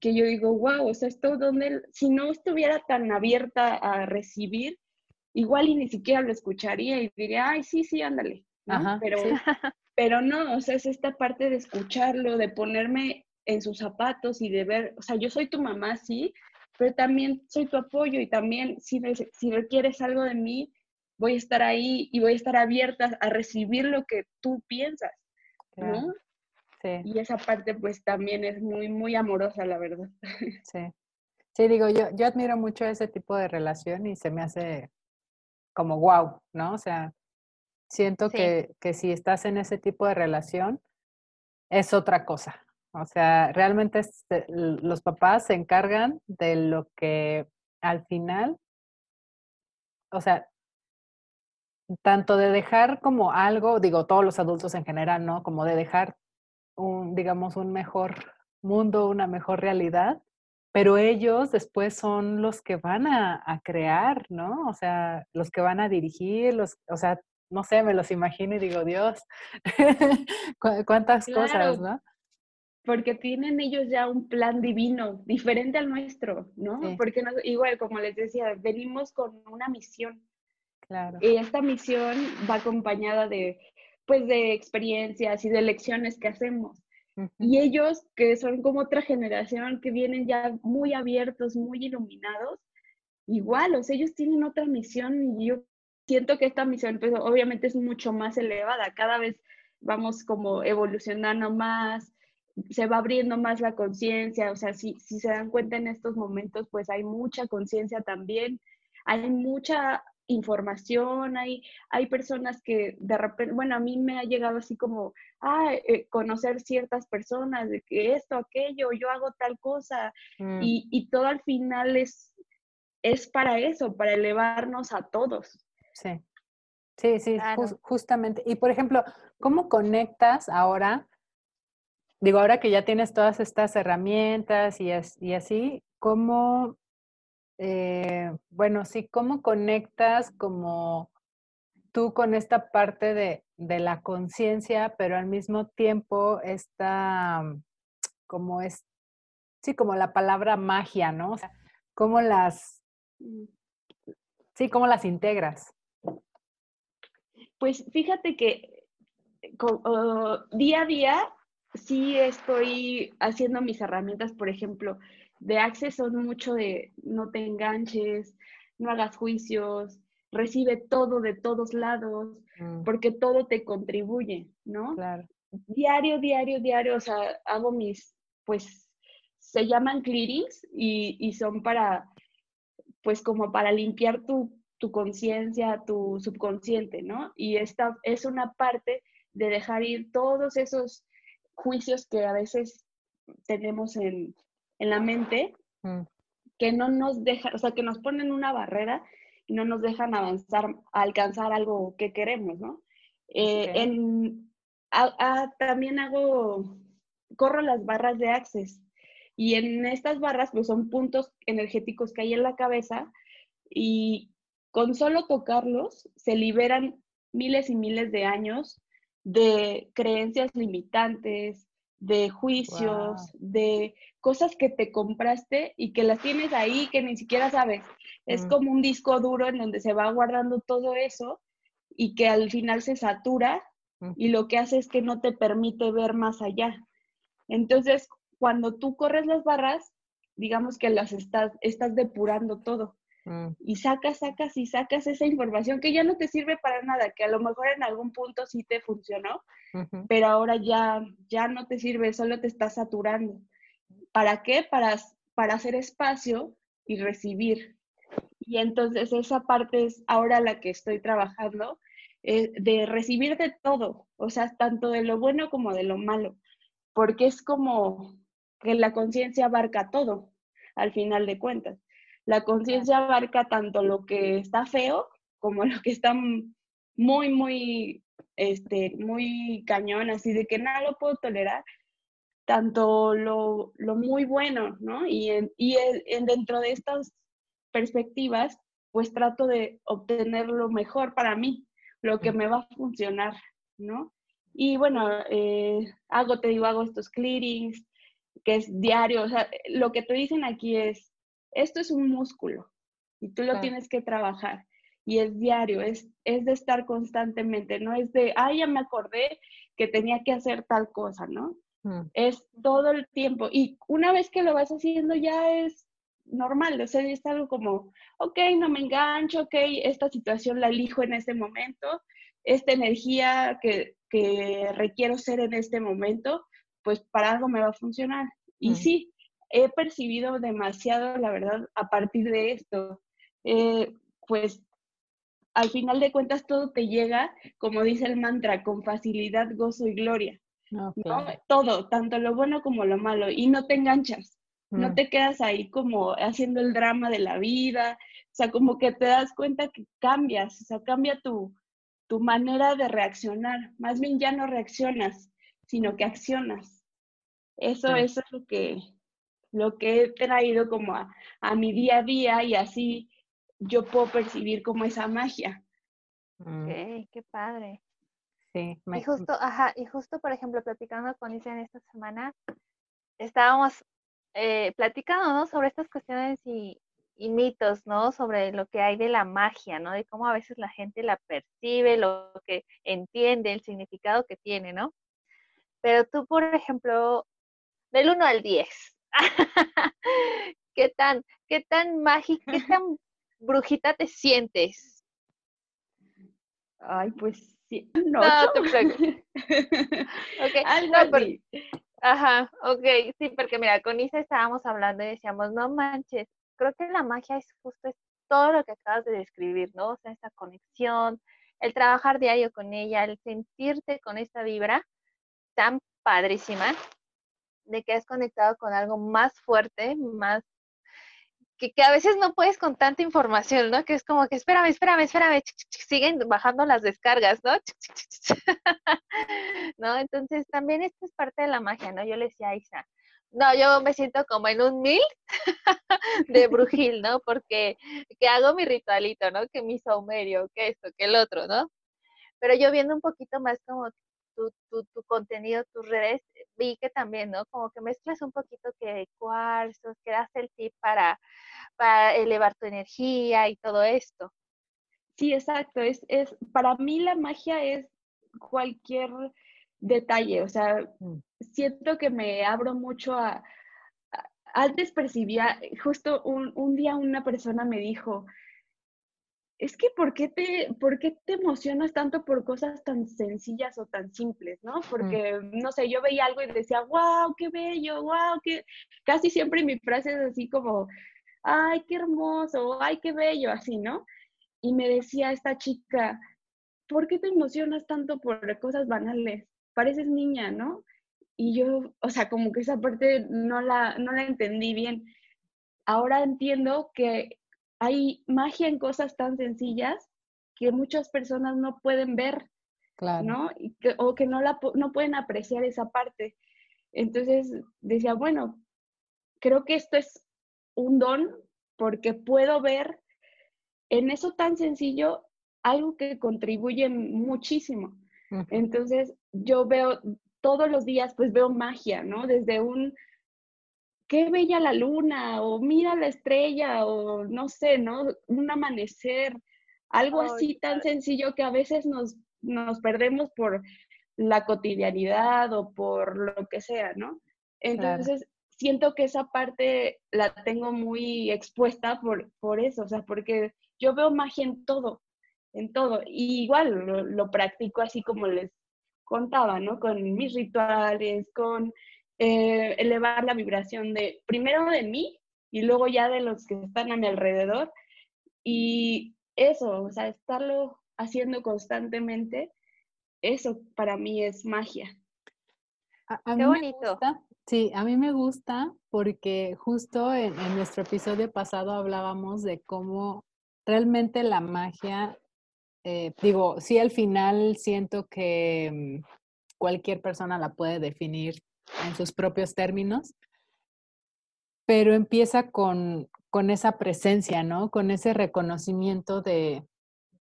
que yo digo, wow, o sea, esto donde, si no estuviera tan abierta a recibir, igual y ni siquiera lo escucharía y diría, ay, sí, sí, ándale. Pero, pero no, o sea, es esta parte de escucharlo, de ponerme en sus zapatos y de ver, o sea, yo soy tu mamá, sí, pero también soy tu apoyo y también si, si requieres algo de mí, voy a estar ahí y voy a estar abierta a recibir lo que tú piensas, ¿no? Sí. Y esa parte pues también es muy, muy amorosa, la verdad. Sí. Sí, digo, yo, yo admiro mucho ese tipo de relación y se me hace como wow, ¿no? O sea, Siento que, que si estás en ese tipo de relación, es otra cosa. O sea, realmente los papás se encargan de lo que al final, o sea, tanto de dejar como algo, digo, todos los adultos en general, ¿no? Como de dejar un, digamos, un mejor mundo, una mejor realidad, pero ellos después son los que van a, a crear, ¿no? O sea, los que van a dirigir, los, o sea, no sé, me los imagino y digo, Dios, cuántas cosas, ¿no? Porque tienen ellos ya un plan divino, diferente al nuestro, ¿no? Porque igual, como les decía, venimos con una misión. Claro. Y esta misión va acompañada de, pues, de experiencias y de lecciones que hacemos. Y ellos, que son como otra generación, que vienen ya muy abiertos, muy iluminados, igual, o sea, ellos tienen otra misión y yo siento que esta misión pues, obviamente es mucho más elevada, cada vez vamos como evolucionando más, se va abriendo más la conciencia, o sea, si, si se dan cuenta en estos momentos, pues hay mucha conciencia también, hay mucha información, hay, hay personas que de repente, bueno, a mí me ha llegado así como, ah, eh, conocer ciertas personas, de que esto, aquello, yo hago tal cosa, mm. y, y, todo al final es, es para eso, para elevarnos a todos. Sí, sí, sí, justamente. Y por ejemplo, ¿cómo conectas ahora? Digo, ahora que ya tienes todas estas herramientas y, y así, ¿cómo, eh, bueno, sí, cómo conectas como tú con esta parte de, de la conciencia, pero al mismo tiempo esta, como es, sí, como la palabra magia, ¿no? O sea, ¿cómo las, sí, cómo las integras? Pues fíjate que día a día sí estoy haciendo mis herramientas, por ejemplo, de Access son mucho de no te enganches, no hagas juicios, recibe todo de todos lados, mm. porque todo te contribuye, ¿no? Claro. Diario, diario, diario, o sea, hago mis, pues, se llaman clearings y, y son para, pues, como para limpiar tu, tu conciencia, tu subconsciente, ¿no? Y esta es una parte de dejar ir todos esos juicios que a veces tenemos en, en la mente, mm. que no nos dejan, o sea, que nos ponen una barrera y no nos dejan avanzar, alcanzar algo que queremos, ¿no? Eh, en, también hago, corro las barras de Access y en estas barras pues son puntos energéticos que hay en la cabeza y con solo tocarlos se liberan miles y miles de años de creencias limitantes, de juicios, de cosas que te compraste y que las tienes ahí que ni siquiera sabes. Es mm. como un disco duro en donde se va guardando todo eso y que al final se satura mm. y lo que hace es que no te permite ver más allá. Entonces, cuando tú corres las barras, digamos que las estás, estás depurando todo. Mm. Y sacas, sacas y sacas esa información que ya no te sirve para nada, que a lo mejor en algún punto sí te funcionó, pero ahora ya, ya no te sirve, solo te está saturando. ¿Para qué? Para, para hacer espacio y recibir. Y entonces esa parte es ahora la que estoy trabajando, eh, de recibir de todo, o sea, tanto de lo bueno como de lo malo, porque es como que la conciencia abarca todo, al final de cuentas. La conciencia abarca tanto lo que está feo como lo que está muy, muy, este, muy cañón, así de que nada lo puedo tolerar, tanto lo, lo muy bueno, ¿no? Y, en, y en, dentro de estas perspectivas, pues trato de obtener lo mejor para mí, lo que me va a funcionar, ¿no? Y bueno, eh, hago, te digo, hago estos clearings, que es diario, o sea, lo que te dicen aquí es, esto es un músculo y tú lo tienes que trabajar y es diario, es, es de estar constantemente, no es de, ay, ya me acordé que tenía que hacer tal cosa, ¿no? Mm. Es todo el tiempo y una vez que lo vas haciendo ya es normal, o sea, es algo como, ok, no me engancho, ok, esta situación la elijo en este momento, esta energía que, que requiero ser en este momento, pues para algo me va a funcionar. Y mm. sí, he percibido demasiado, la verdad, a partir de esto. Eh, pues al final de cuentas todo te llega, como dice el mantra, con facilidad, gozo y gloria. Todo, tanto lo bueno como lo malo, y no te enganchas, no mm. te quedas ahí como haciendo el drama de la vida, o sea, como que te das cuenta que cambias, o sea, cambia tu, tu manera de reaccionar, más bien ya no reaccionas, sino que accionas. Eso, eso es lo que, lo que he traído como a, mi día a día y así yo puedo percibir como esa magia. Mm. Ok, qué padre. Sí. Y justo, ajá, y justo, por ejemplo, platicando con Isa en esta semana, estábamos eh, platicando, ¿no? Sobre estas cuestiones y, y, mitos, ¿no? Sobre lo que hay de la magia, ¿no? De cómo a veces la gente la percibe, lo que entiende, el significado que tiene, ¿no? Pero tú, por ejemplo, del 1 al 10, ¿Qué tan, qué tan mágica, qué tan brujita te sientes? Ay, pues sí. No, no te preocupes. okay. Ajá, ok, sí, porque mira, con Isa estábamos hablando y decíamos, no manches, creo que la magia es justo todo lo que acabas de describir, ¿no? O sea, esta conexión, el trabajar diario con ella, el sentirte con esta vibra tan padrísima, de que has conectado con algo más fuerte, más que, a veces no puedes con tanta información, ¿no? Que es como que espérame, espérame, espérame, siguen bajando las descargas, ¿no? ¿No? Entonces también esto es parte de la magia, ¿no? Yo le decía a Isa, no, yo me siento como en un mil de brujil, ¿no? Porque que hago mi ritualito, ¿no? Que mi saumerio, que esto, que el otro, ¿no? pero yo viendo un poquito más como tu, tu, tu contenido, tus redes, vi que también, ¿no? Como que mezclas un poquito que cuarzos, que das el tip para, para elevar tu energía y todo esto. Sí, exacto. Es, es, para mí la magia es cualquier detalle, o sea, mm. siento que me abro mucho a, antes percibía, justo un, un, día una persona me dijo, es que ¿por qué, te, ¿por qué te emocionas tanto por cosas tan sencillas o tan simples, no? Mm. Porque, no sé, yo veía algo y decía, wow, qué bello, wow, qué... Casi siempre mi frase es así como, ay, qué hermoso, ay, qué bello, así, ¿no? Y me decía esta chica, ¿por qué te emocionas tanto por cosas banales? Pareces niña, ¿no? Y yo, o sea, como que esa parte no la, no la entendí bien. Ahora entiendo que hay magia en cosas tan sencillas que muchas personas no pueden ver, claro. ¿no? Y o que no, la, no pueden apreciar esa parte. Entonces decía, bueno, creo que esto es un don porque puedo ver en eso tan sencillo algo que contribuye muchísimo. Entonces yo veo todos los días pues veo magia, ¿no? Desde un, qué bella la luna, o mira la estrella, o no sé, ¿no? Un amanecer, algo así tan sencillo que a veces nos, nos perdemos por la cotidianidad o por lo que sea, ¿no? Entonces, siento que esa parte la tengo muy expuesta por, por eso, o sea, porque yo veo magia en todo, en todo. Y igual lo, lo practico así como les contaba, ¿no? Con mis rituales, con eh, elevar la vibración de, primero de mí y luego ya de los que están a mi alrededor. Y eso, o sea, estarlo haciendo constantemente, eso para mí es magia. Qué bonito. sí, a mí me gusta porque justo en, nuestro episodio pasado hablábamos de cómo realmente la magia eh, digo, sí, al final siento que mm, cualquier persona la puede definir en sus propios términos, pero empieza con, con esa presencia, ¿no? Con ese reconocimiento de,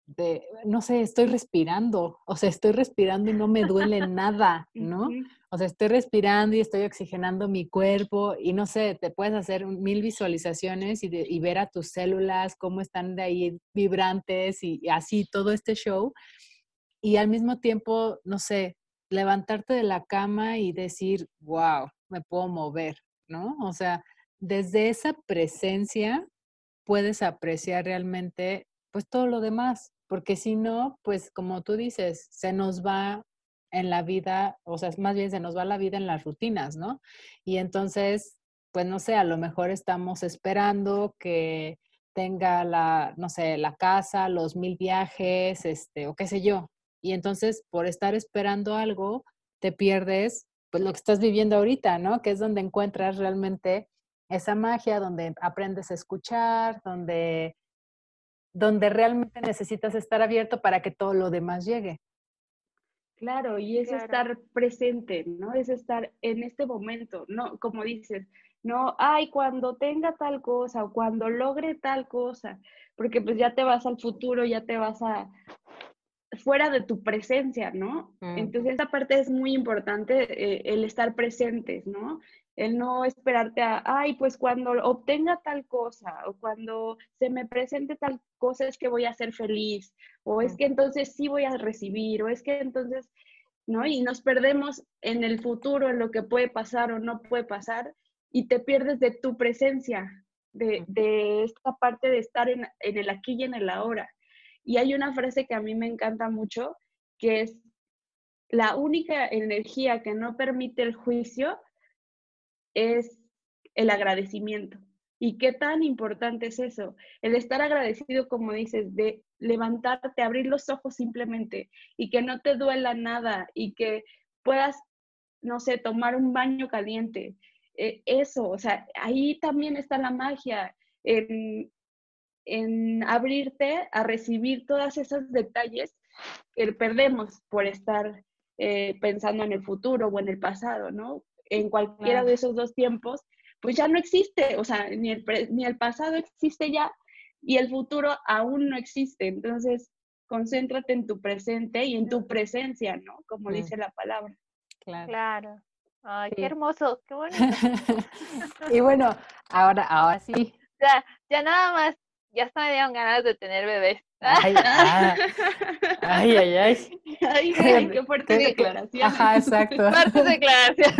de, no sé, estoy respirando, o sea, estoy respirando y no me duele nada, ¿no? O sea, estoy respirando y estoy oxigenando mi cuerpo y no sé, te puedes hacer mil visualizaciones y, ver a tus células, cómo están de ahí vibrantes y, así todo este show. Y al mismo tiempo, no sé, levantarte de la cama y decir, wow, me puedo mover, ¿no? O sea, desde esa presencia puedes apreciar realmente pues todo lo demás, porque si no, pues como tú dices, se nos va en la vida, o sea, más bien se nos va la vida en las rutinas, ¿no? Y entonces, pues no sé, a lo mejor estamos esperando que tenga la, no sé, la casa, los mil viajes, este, o qué sé yo. Y entonces, por estar esperando algo, te pierdes, pues lo que estás viviendo ahorita, ¿no? Que es donde encuentras realmente esa magia, donde aprendes a escuchar, donde, donde realmente necesitas estar abierto para que todo lo demás llegue. Claro, y es estar presente, ¿no? Es estar en este momento, ¿no? Como dices, no, ay, cuando tenga tal cosa o cuando logre tal cosa, porque pues ya te vas al futuro, ya te vas a fuera de tu presencia, ¿no? Mm. Entonces esa parte es muy importante, eh, el estar presentes, ¿no? el no esperarte a, ay, pues cuando obtenga tal cosa o cuando se me presente tal cosa es que voy a ser feliz o es que entonces sí voy a recibir o es que entonces, ¿no? Y nos perdemos en el futuro, en lo que puede pasar o no puede pasar y te pierdes de tu presencia, de, de esta parte de estar en, en el aquí y en el ahora. Y hay una frase que a mí me encanta mucho, que es, la única energía que no permite el juicio es el agradecimiento. ¿Y qué tan importante es eso? El estar agradecido, como dices, de levantarte, abrir los ojos simplemente y que no te duela nada y que puedas, no sé, tomar un baño caliente. Eh, eso, o sea, ahí también está la magia, abrirte a recibir todos esos detalles que perdemos por estar eh, pensando en el futuro o en el pasado, ¿no? en cualquiera de esos dos tiempos, pues ya no existe, o sea, ni el, ni el pasado existe ya y el futuro aún no existe. Entonces, concéntrate en tu presente y en tu presencia, ¿no? Como Mm. dice la palabra. Claro. Claro. Ay, Sí. qué hermoso, qué bonito. y bueno, ahora, ahora sí. Ya, ya nada más, ya hasta me dieron ganas de tener bebés. Ay, ah, ay, ay, ay. Ay, Qué- ay, qué fuerte qué- declaración. Ajá, exacto. Fuertes declaraciones.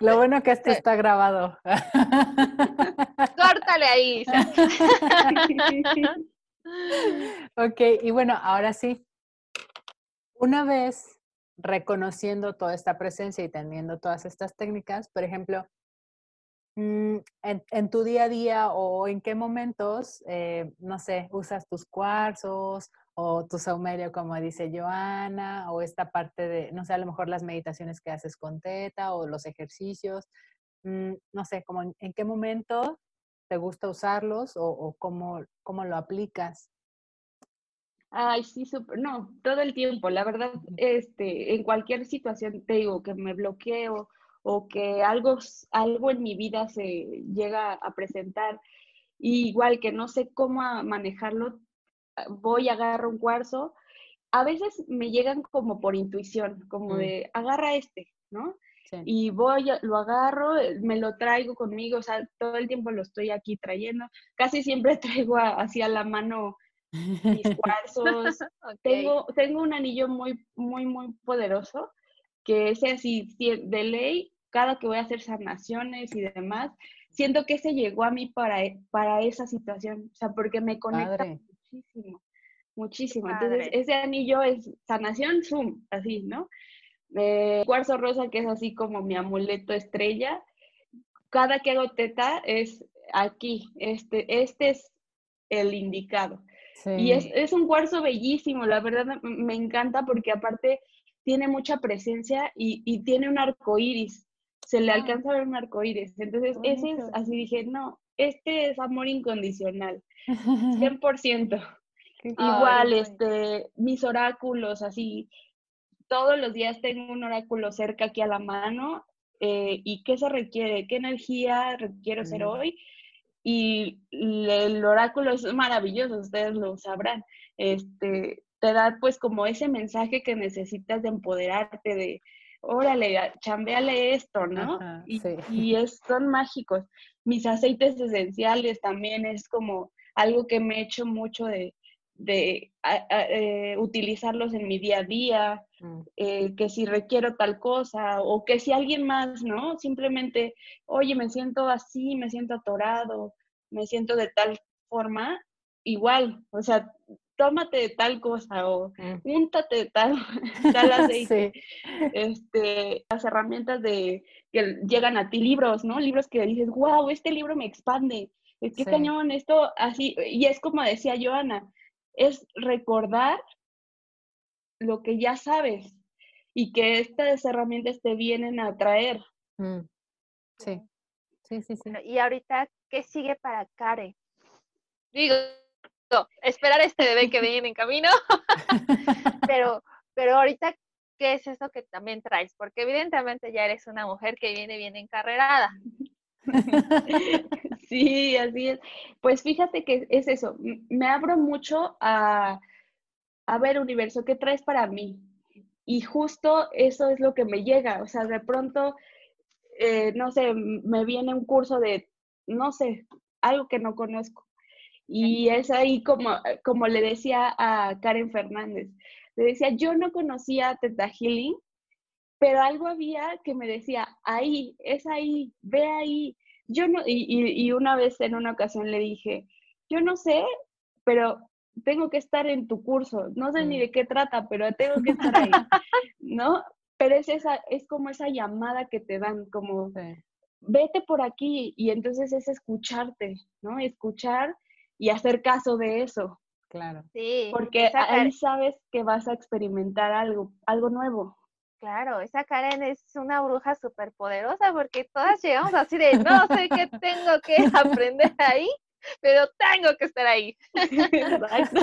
Lo bueno que esto está grabado. Córtale ahí. Isa. Ok, y bueno, ahora sí. Una vez reconociendo toda esta presencia y teniendo todas estas técnicas, por ejemplo, en, en tu día a día o en qué momentos, eh, no sé, usas tus cuarzos o tu saumerio, como dice Joana, o esta parte de, no sé, a lo mejor las meditaciones que haces con Teta o los ejercicios, mm, no sé, como en, en qué momento te gusta usarlos o, o cómo, cómo lo aplicas. Ay, sí, súper, no, todo el tiempo, la verdad, este, en cualquier situación, te digo, que me bloqueo o que algo, algo en mi vida se llega a presentar, y igual que no sé cómo manejarlo, ah, voy, agarro un cuarzo, a veces me llegan como por intuición, como Mm. de, agarra este, ¿no? Sí. y voy, lo agarro, me lo traigo conmigo, o sea, todo el tiempo lo estoy aquí trayendo. Casi siempre traigo así a la mano mis cuarzos. Tengo, tengo un anillo muy, muy, muy poderoso, que ese así, sí, de ley, cada que voy a hacer sanaciones y demás, siento que ese llegó a mí para, e- para esa situación, o sea, porque me conecta Padre. muchísimo, muchísimo. padre. Entonces, ese anillo es sanación, zoom, así, ¿no? Eh, cuarzo rosa, que es así como mi amuleto estrella. Cada que hago teta es aquí, este, este es el indicado. Y es, Sí. es un cuarzo bellísimo, la verdad me- me encanta porque aparte tiene mucha presencia y, y tiene un arco iris. Se le alcanza a ver un arco iris. Entonces, Qué ese es bonito. así, dije, no, este es amor incondicional, 100%. Qué Ay, Igual, qué este, mis oráculos, así, todos los días tengo un oráculo cerca aquí a la mano. eh, ¿Y qué se requiere? ¿Qué energía requiero ser Mm. hoy? Y el oráculo es maravilloso, ustedes lo sabrán. Este, te da pues como ese mensaje que necesitas de empoderarte, de, órale, chambeale esto, ¿no? Ajá, y sí. y es, son mágicos. Mis aceites esenciales también es como algo que me he hecho mucho de, de a- a- eh, utilizarlos en mi día a día, Mm, eh, que si requiero tal cosa o que si alguien más, ¿no? Simplemente, oye, me siento así, me siento atorado, me siento de tal forma, igual, o sea, tómate de tal cosa o mm. úntate de tal, tal aceite. Sí. Este, las herramientas de que llegan a ti, libros, ¿no? Libros que dices, wow, este libro me expande, es que Sí. cañón, esto así, y es como decía Joana, es recordar lo que ya sabes y que estas herramientas te vienen a traer. Mm, Sí, sí, sí, sí. Bueno, y ahorita, ¿qué sigue para Karen? Digo, esperar a este bebé que viene en camino, pero, pero ahorita, ¿qué es eso que también traes? Porque evidentemente ya eres una mujer que viene bien encarrerada. Sí, así es. Pues fíjate que es eso, me abro mucho a, a ver, universo, ¿qué traes para mí? Y justo eso es lo que me llega, o sea, de pronto, eh, no sé, me viene un curso de, no sé, algo que no conozco. Y es ahí como, como le decía a Karen Fernández, le decía, yo no conocía Teta Healing, pero algo había que me decía, ahí, es ahí, ve ahí. Yo no, y, y, y una vez en una ocasión le dije, yo no sé, pero tengo que estar en tu curso, no sé ni Mm. de qué trata, pero tengo que estar ahí, ¿no? Pero es esa, es como esa llamada que te dan, como Sí. vete por aquí, y entonces es escucharte, ¿no? Escuchar y hacer caso de eso, Claro. Sí, porque esa ahí sabes que vas a experimentar algo, algo nuevo. claro, esa Karen es una bruja súper poderosa porque todas llegamos así de, no sé qué tengo que aprender ahí, pero tengo que estar ahí. Exacto.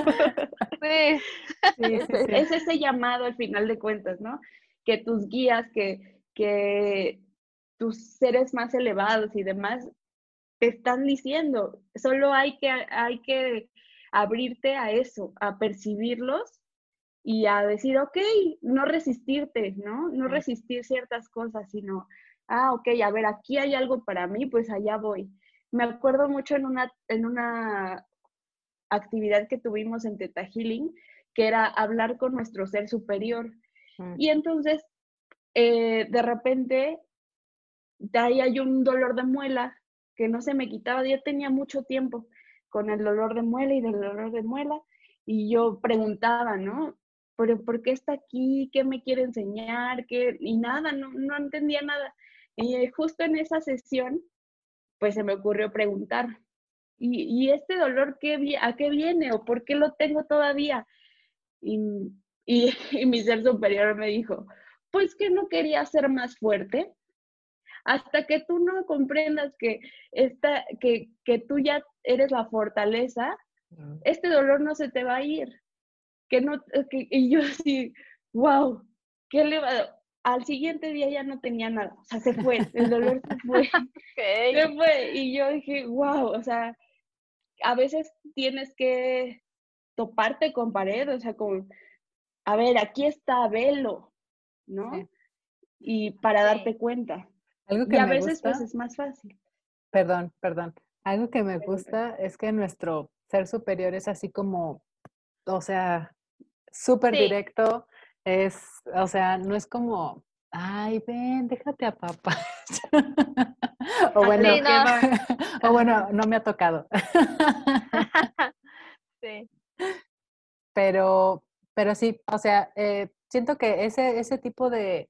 Sí. Sí, es, sí, sí. es ese llamado al final de cuentas, ¿no? Que tus guías, que, que tus seres más elevados y demás te están diciendo. Solo hay que, hay que abrirte a eso, a percibirlos y a decir, ok, no resistirte, ¿no? No resistir ciertas cosas, sino, ah, ok, a ver, aquí hay algo para mí, pues allá voy. Me acuerdo mucho en una, en una actividad que tuvimos en Teta Healing, que era hablar con nuestro ser superior. Mm. Y entonces, eh, de repente, de ahí hay un dolor de muela que no se me quitaba, ya tenía mucho tiempo con el dolor de muela y del dolor de muela, y yo preguntaba, ¿no? ¿Pero por qué está aquí? ¿Qué me quiere enseñar? ¿Qué? Y nada, no, no entendía nada. Y justo en esa sesión, pues se me ocurrió preguntar, ¿y, y este dolor qué, a qué viene o por qué lo tengo todavía? Y, y, y mi ser superior me dijo, pues que no quería ser más fuerte hasta que tú no comprendas que, esta, que, que tú ya eres la fortaleza, este dolor no se te va a ir. Que no, que, y yo así, wow, ¿qué le va Al siguiente día ya no tenía nada, o sea, se fue, el dolor se fue, se fue, y yo dije, wow, o sea, a veces tienes que toparte con pared, o sea, con, a ver, aquí está, velo, ¿no? Y para darte cuenta. Algo que y a veces pues es más fácil. Perdón, perdón. Algo que me gusta es que nuestro ser superior es así como, o sea, súper directo, es, o sea, no es como, ay, ven, déjate a papá. o, bueno, no. o bueno, no me ha tocado. sí. Pero, pero sí, o sea, eh, siento que ese, ese tipo de,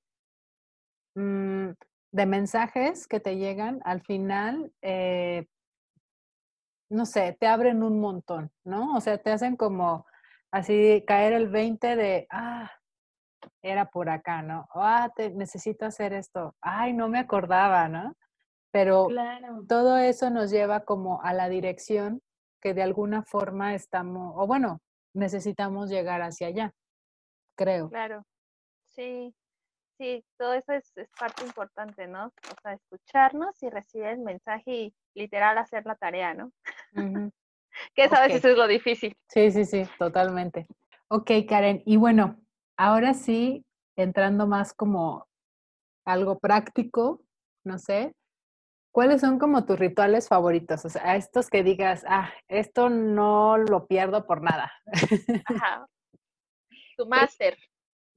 mm, de mensajes que te llegan, al final, eh, no sé, te abren un montón, ¿no? O sea, te hacen como así caer el 20 de, ah, era por acá, ¿no? Ah, te, necesito hacer esto. Ay, no me acordaba, ¿no? Pero todo eso nos lleva como a la dirección que de alguna forma estamos, o bueno, necesitamos llegar hacia allá, creo. Claro, sí, sí, todo eso es, parte importante, ¿no? O sea, escucharnos y recibir el mensaje y literal hacer la tarea, ¿no? que sabes, eso es lo difícil. Sí, sí, sí, totalmente. Ok, Karen, y bueno, ahora sí, entrando más como algo práctico, no sé, ¿cuáles son como tus rituales favoritos? O sea, estos que digas, ah, esto no lo pierdo por nada. Ajá. Tu máster.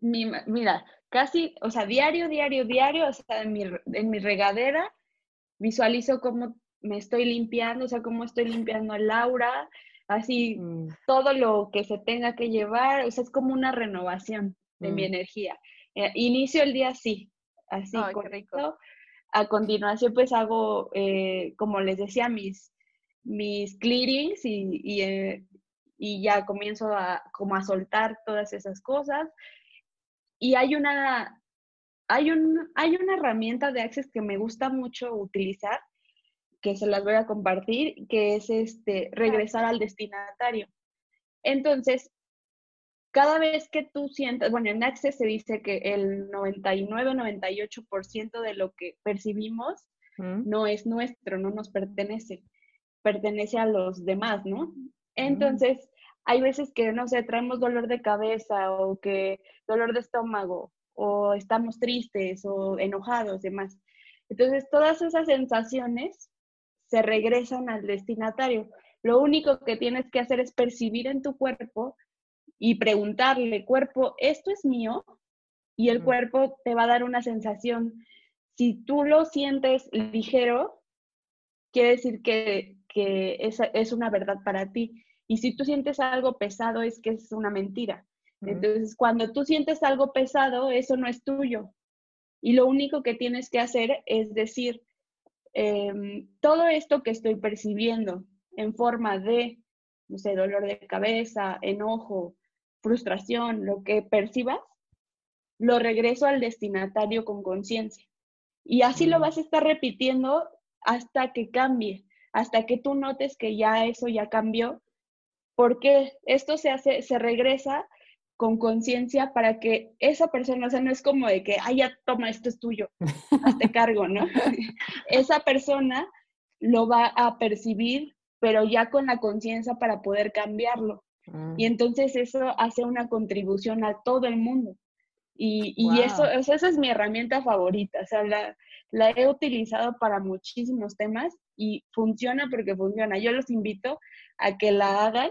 mira, casi, o sea, diario, diario, diario, o sea, en mi, en mi regadera, visualizo cómo me estoy limpiando, o sea, cómo estoy limpiando a Laura, así mm. todo lo que se tenga que llevar, o sea, es como una renovación de mi mm. energía. Eh, inicio el día así, así, correcto. A continuación, pues hago, eh, como les decía, mis, mis clearings y, y, eh, y, ya comienzo a, como a soltar todas esas cosas. Y hay una, hay, un, hay una herramienta de Access que me gusta mucho utilizar, que se las voy a compartir, que es este, regresar al destinatario. Entonces, cada vez que tú sientas, bueno, en Access se dice que el 99-98% de lo que percibimos no es nuestro, no nos pertenece, pertenece a los demás, ¿no? Entonces, hay veces que, no sé, traemos dolor de cabeza o que dolor de estómago o estamos tristes o enojados, demás. Entonces, todas esas sensaciones se regresan al destinatario. Lo único que tienes que hacer es percibir en tu cuerpo y preguntarle, cuerpo, ¿esto es mío? Y el cuerpo te va a dar una sensación. Si tú lo sientes ligero, quiere decir que, que es una verdad para ti. Y si tú sientes algo pesado, es que es una mentira. Entonces, cuando tú sientes algo pesado, eso no es tuyo. Y lo único que tienes que hacer es decir, em, todo esto que estoy percibiendo en forma de, no sé, dolor de cabeza, enojo, frustración, lo que percibas, lo regreso al destinatario con conciencia. Y así lo vas a estar repitiendo hasta que cambie, hasta que tú notes que ya eso ya cambió porque esto se hace, se regresa con conciencia para que esa persona, o sea, no es como de que, ay, ya toma, esto es tuyo, hazte cargo, ¿no? esa persona lo va a percibir pero ya con la conciencia para poder cambiarlo. Mm. Y entonces eso hace una contribución a todo el mundo. Y, y eso, Guau. o sea, esa es mi herramienta favorita. O sea, la, la he utilizado para muchísimos temas y funciona porque funciona. Yo los invito a que la hagan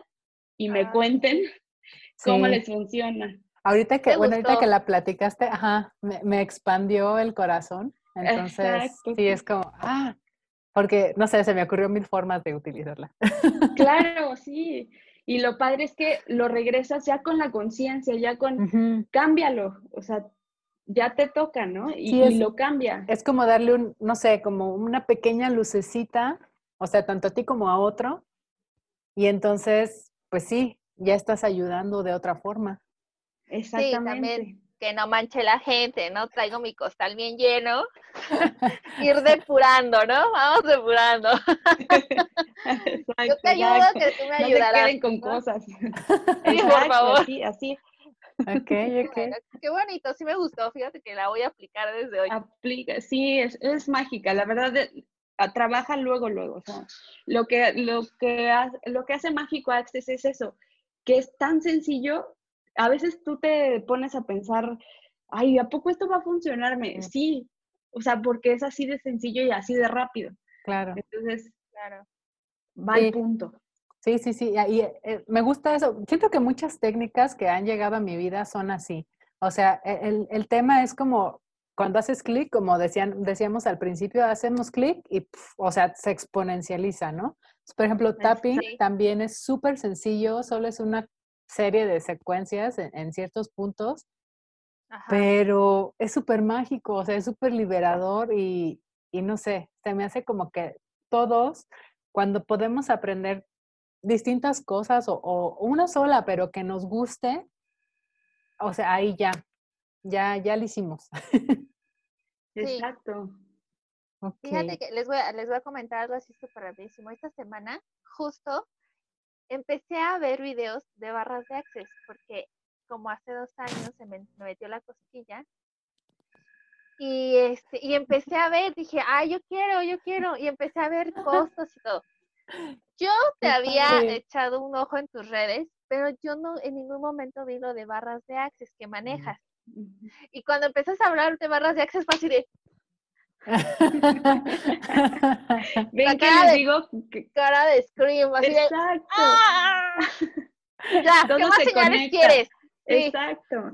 y me Ah. cuenten cómo les funciona. Ahorita que, bueno, ahorita que la platicaste, ajá, me, me expandió el corazón. Entonces, Exacto. sí, es como, ah, porque, no sé, se me ocurrió mil formas de utilizarla. Claro, sí. Y lo padre es que lo regresas ya con la conciencia, ya con, Ujú. cámbialo, o sea, ya te toca, ¿no? Y, Sí, y lo cambia. Es como darle un, no sé, como una pequeña lucecita, o sea, tanto a ti como a otro. Y entonces, pues sí, ya estás ayudando de otra forma. Exactamente. que no manche la gente, ¿no? Traigo mi costal bien lleno. Ir depurando, ¿no? Vamos depurando. Yo te ayudo exacto. que tú me No ayudarás. queden con ¿no? cosas. Sí, por Exacto, favor. Así, así. Ok, ok. Bueno, qué bonito, sí me gustó. Fíjate que la voy a aplicar desde hoy. Aplica, sí, es, es mágica. La verdad, de- a- trabaja luego, luego. O sea, lo que, lo que, ha- lo que hace mágico Access es eso, que es tan sencillo. A veces tú te pones a pensar, ay, ¿a poco esto va a funcionarme? Sí, o sea, porque es así de sencillo y así de rápido. Claro. Entonces, Claro. va Sí. al punto. Sí, sí, sí. Y eh, me gusta eso. Siento que muchas técnicas que han llegado a mi vida son así. O sea, e- el, el tema es como cuando haces clic, como decían, decíamos al principio, hacemos clic y, pf, o sea, se exponencializa, ¿no? Por ejemplo, tapping Sí. también es súper sencillo, solo es una serie de secuencias en, en ciertos puntos, Ajá. pero es súper mágico, o sea, es súper liberador y, y no sé, se me hace como que todos, cuando podemos aprender distintas cosas o, o una sola, pero que nos guste, o sea, ahí ya, ya, ya lo hicimos. Exacto. Fíjate que les voy a, les voy a comentar algo así súper rapidísimo. Esta semana, justo, empecé a ver videos de barras de Access, porque como hace dos años se me, me metió la cosquilla. Y, este, y empecé a ver, dije, ah, yo quiero, yo quiero. Y empecé a ver costos y todo. Yo te había echado un ojo en tus redes, pero yo no en ningún momento vi lo de barras de Access que manejas. Y cuando empezas a hablar de barras de Access, fue así de, Ven que les de- digo que- cara de scream, así de, Exacto. ¡Ah! Ya, Todo ¿qué más se señales conecta. quieres? Sí. Exacto,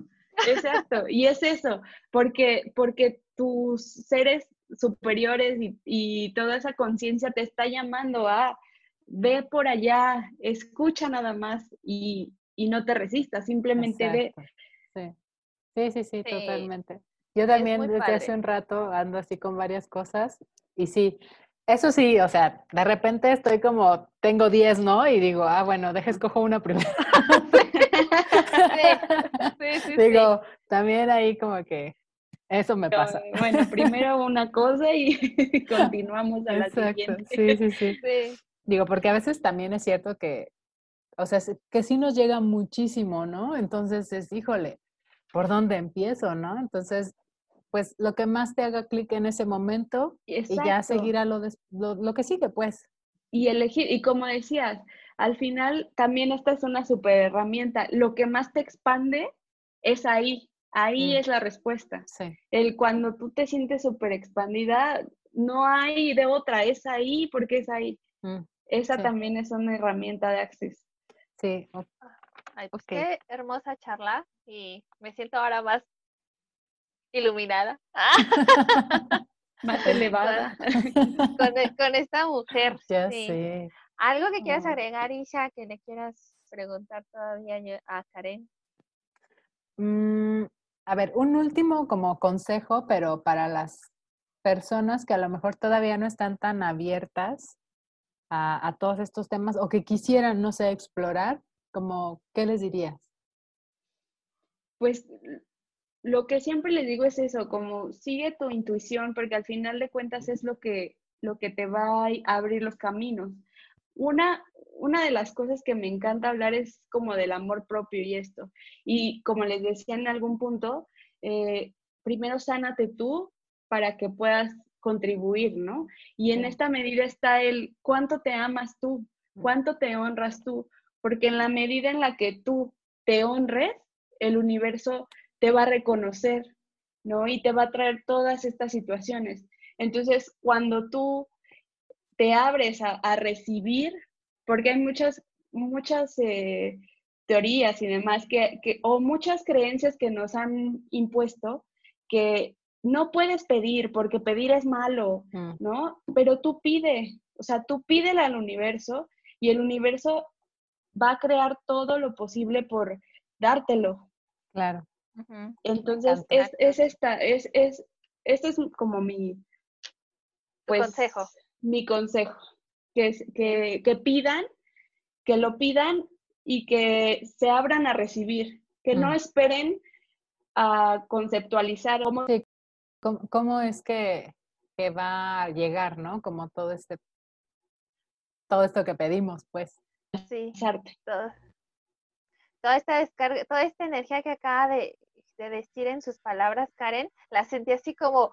exacto. Y es eso, porque, porque tus seres superiores y, y toda esa conciencia te está llamando a ve por allá, escucha nada más y, y no te resistas, simplemente ve. Exacto. Sí, sí, sí, Sí. totalmente. Yo también desde hace un rato ando así con varias cosas y sí, eso sí, o sea, de repente estoy como, tengo 10, ¿no? Y digo, ah, bueno, deja escojo una primero. Sí, sí, sí. digo, también ahí como que eso me pasa. Bueno, primero una cosa y continuamos a la Exacto, siguiente. sí, sí, sí. Digo, porque a veces también es cierto que, o sea, se- que sí nos llega muchísimo, ¿no? Entonces es, híjole, ¿por dónde empiezo, no? Entonces, pues lo que más te haga clic en ese momento y ya Exacto. seguir a lo, des- lo, lo que sigue, pues. y elegir, y como decías, al final también esta es una super herramienta. Lo que más te expande es ahí, ahí Mm. es la respuesta. Sí, El cuando tú te sientes súper expandida, no hay de otra, es ahí porque es ahí. mm, Esa Sí. también es una herramienta de Access. sí, Ay, pues qué hermosa charla y me siento ahora más iluminada Más elevada. con, e- con esta mujer. ya sí. sé. ¿Algo que quieras agregar, Isha, que le quieras preguntar todavía a Karen? Mm, a ver, un último como consejo, pero para las personas que a lo mejor todavía no están tan abiertas a, a todos estos temas o que quisieran, no sé, explorar, como, ¿qué les dirías? Pues lo que siempre les digo es eso, como sigue tu intuición, porque al final de cuentas es lo que, lo que te va a abrir los caminos. Una, una de las cosas que me encanta hablar es como del amor propio y esto. Y como les decía en algún punto, eh, primero sánate tú para que puedas contribuir, ¿no? Y en esta medida está el cuánto te amas tú, ¿Cuánto te honras tú? Porque en la medida en la que tú te honres, el universo te va a reconocer, ¿no? Y te va a traer todas estas situaciones. Entonces, cuando tú te abres a, recibir, porque hay muchas, muchas eh, teorías y demás, que, o muchas creencias que nos han impuesto, que no puedes pedir porque pedir es malo, mm. ¿no? Pero tú pide, o sea, tú pídele al universo y el universo va a crear todo lo posible por dártelo. Claro. Entonces, es, es, esta, es, es, este es como mi, pues, consejo. Mi consejo, que, que, que pidan, que lo pidan y que se abran a recibir, que no mm. esperen a conceptualizar cómo, cómo, es que, que, va a llegar, ¿no? Como todo este, todo esto que pedimos, pues. Sí, todo, toda esta descarga, toda esta energía que acaba de, de decir en sus palabras, Karen, la sentí así como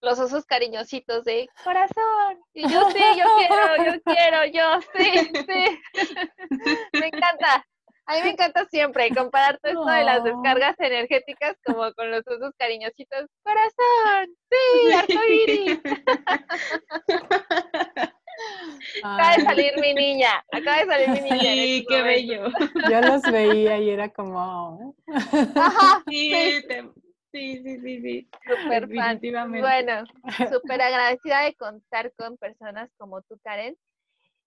los osos cariñositos de corazón. Y yo sí, yo quiero, yo quiero, yo sí, sí. me encanta. A mí me encanta siempre comparar todo esto de las descargas energéticas como con los osos cariñositos. Corazón, sí, arcoíris. Acaba de salir mi niña, acaba de salir mi niña. Sí, este qué bello. Yo los veía y era como. Ajá, sí, sí, sí, sí, sí. Súper Bueno, súper agradecida de contar con personas como tú, Karen.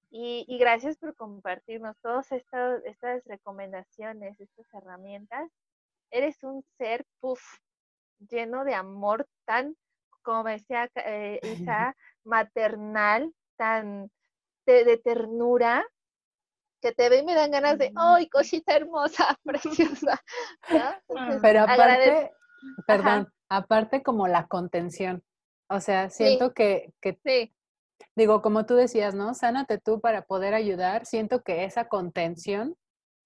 Y, y gracias por compartirnos todas estas, estas recomendaciones, estas herramientas. Eres un ser, puff, lleno de amor tan, como decía eh, Isa, maternal, tan de, ternura, que te ve y me dan ganas de, ¡ay, cosita hermosa, preciosa! Pero aparte, perdón, aparte como la contención. O sea, siento que, que sí. digo, como tú decías, ¿no? Sánate tú para poder ayudar. Siento que esa contención,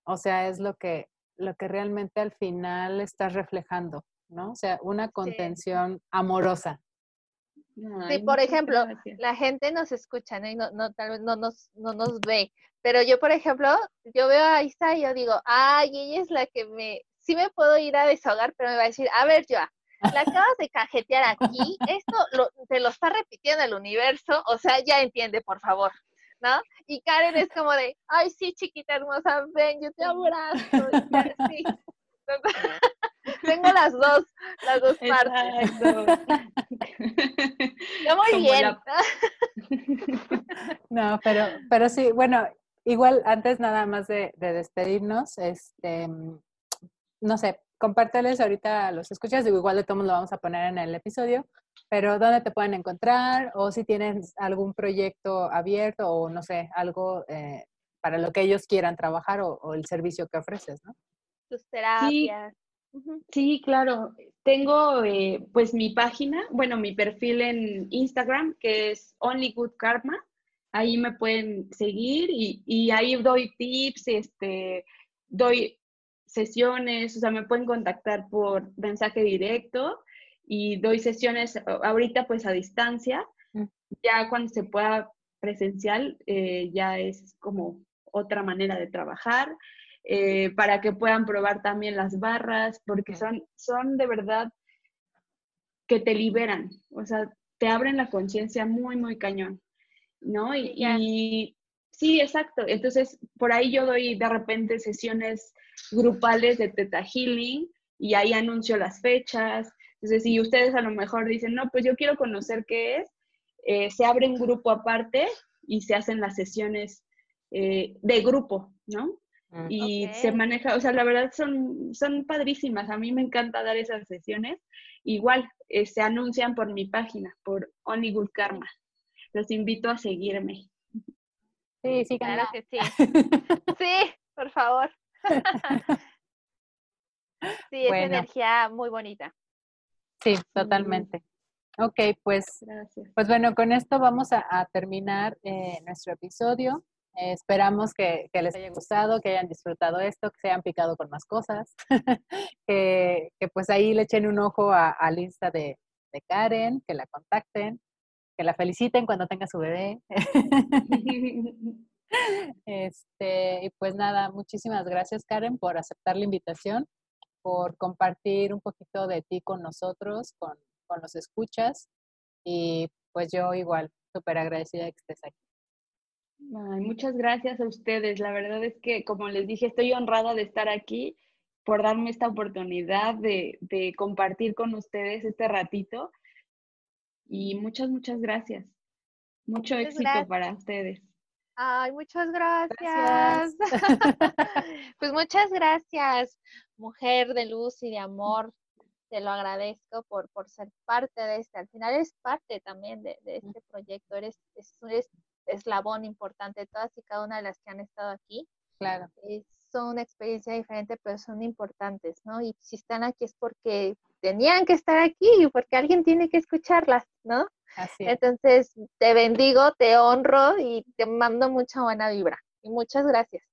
o sea, es lo que, lo que realmente al final estás reflejando, ¿no? O sea, una contención amorosa. Sí, por ejemplo, la gente nos escucha, ¿no? Y no, no, tal vez no nos, no nos ve. Pero yo, por ejemplo, yo veo a Isa y yo digo, ay, ella es la que me, sí me puedo ir a desahogar, pero me va a decir, a ver, Joa, la acabas de cajetear aquí, esto lo, te lo está repitiendo el universo, o sea, ya entiende, por favor, ¿no? Y Karen es como de, ay, sí, chiquita hermosa, ven, yo te abrazo. Sí. Tengo las dos, las dos partes. Está muy bien. No, pero, pero sí, bueno, igual antes nada más de, de despedirnos, este, no sé, compárteles ahorita a los escuchas, digo, igual de todos lo vamos a poner en el episodio, pero dónde te pueden encontrar o si tienes algún proyecto abierto o no sé, algo eh, para lo que ellos quieran trabajar o, el servicio que ofreces, ¿no? Tus terapias. Sí, claro. Tengo eh, pues mi página, bueno, mi perfil en Instagram que es Only Good Karma. Ahí me pueden seguir y, y ahí doy tips, este, doy sesiones, o sea, me pueden contactar por mensaje directo y doy sesiones ahorita pues a distancia. Mm. Ya cuando se pueda presencial, eh, ya es como otra manera de trabajar, eh, para que puedan probar también las barras, porque son, son de verdad que te liberan, o sea, te abren la conciencia muy, muy cañón, ¿no? y, Sí, exacto. Entonces, por ahí yo doy de repente sesiones grupales de Teta Healing y ahí anuncio las fechas. Entonces, si ustedes a lo mejor dicen, no, pues yo quiero conocer qué es, eh, se abre un grupo aparte y se hacen las sesiones eh, de grupo, ¿no? Mm. Y se maneja, o sea, la verdad son, son padrísimas. A mí me encanta dar esas sesiones. Igual, eh, se anuncian por mi página, por Only Good Karma. Los invito a seguirme. Sí, sí, claro que sí. Sí, por favor. Sí, es energía muy bonita. Sí, totalmente. Ok, pues, Gracias. pues bueno, con esto vamos a, terminar eh, nuestro episodio. Eh, esperamos que, les haya gustado, que hayan disfrutado esto, que se hayan picado con más cosas, que, pues ahí le echen un ojo al Insta de, de Karen, que la contacten que la feliciten cuando tenga su bebé. Este, y pues nada, muchísimas gracias Karen por aceptar la invitación, por compartir un poquito de ti con nosotros, con, con los escuchas. Y pues yo igual, súper agradecida de que estés aquí. Muchas gracias a ustedes. La verdad es que, como les dije, estoy honrada de estar aquí por darme esta oportunidad de, de compartir con ustedes este ratito. Y muchas, muchas gracias. Mucho éxito para ustedes. Ay, muchas gracias. pues muchas gracias, mujer de luz y de amor. Te lo agradezco por, por ser parte de este. Al final es parte también de, este proyecto. Eres, es un eslabón importante. Todas y cada una de las que han estado aquí. Claro. son una experiencia diferente, pero son importantes, ¿no? Y si están aquí es porque tenían que estar aquí y porque alguien tiene que escucharlas, ¿no? Entonces, te bendigo, te honro y te mando mucha buena vibra. Y muchas gracias.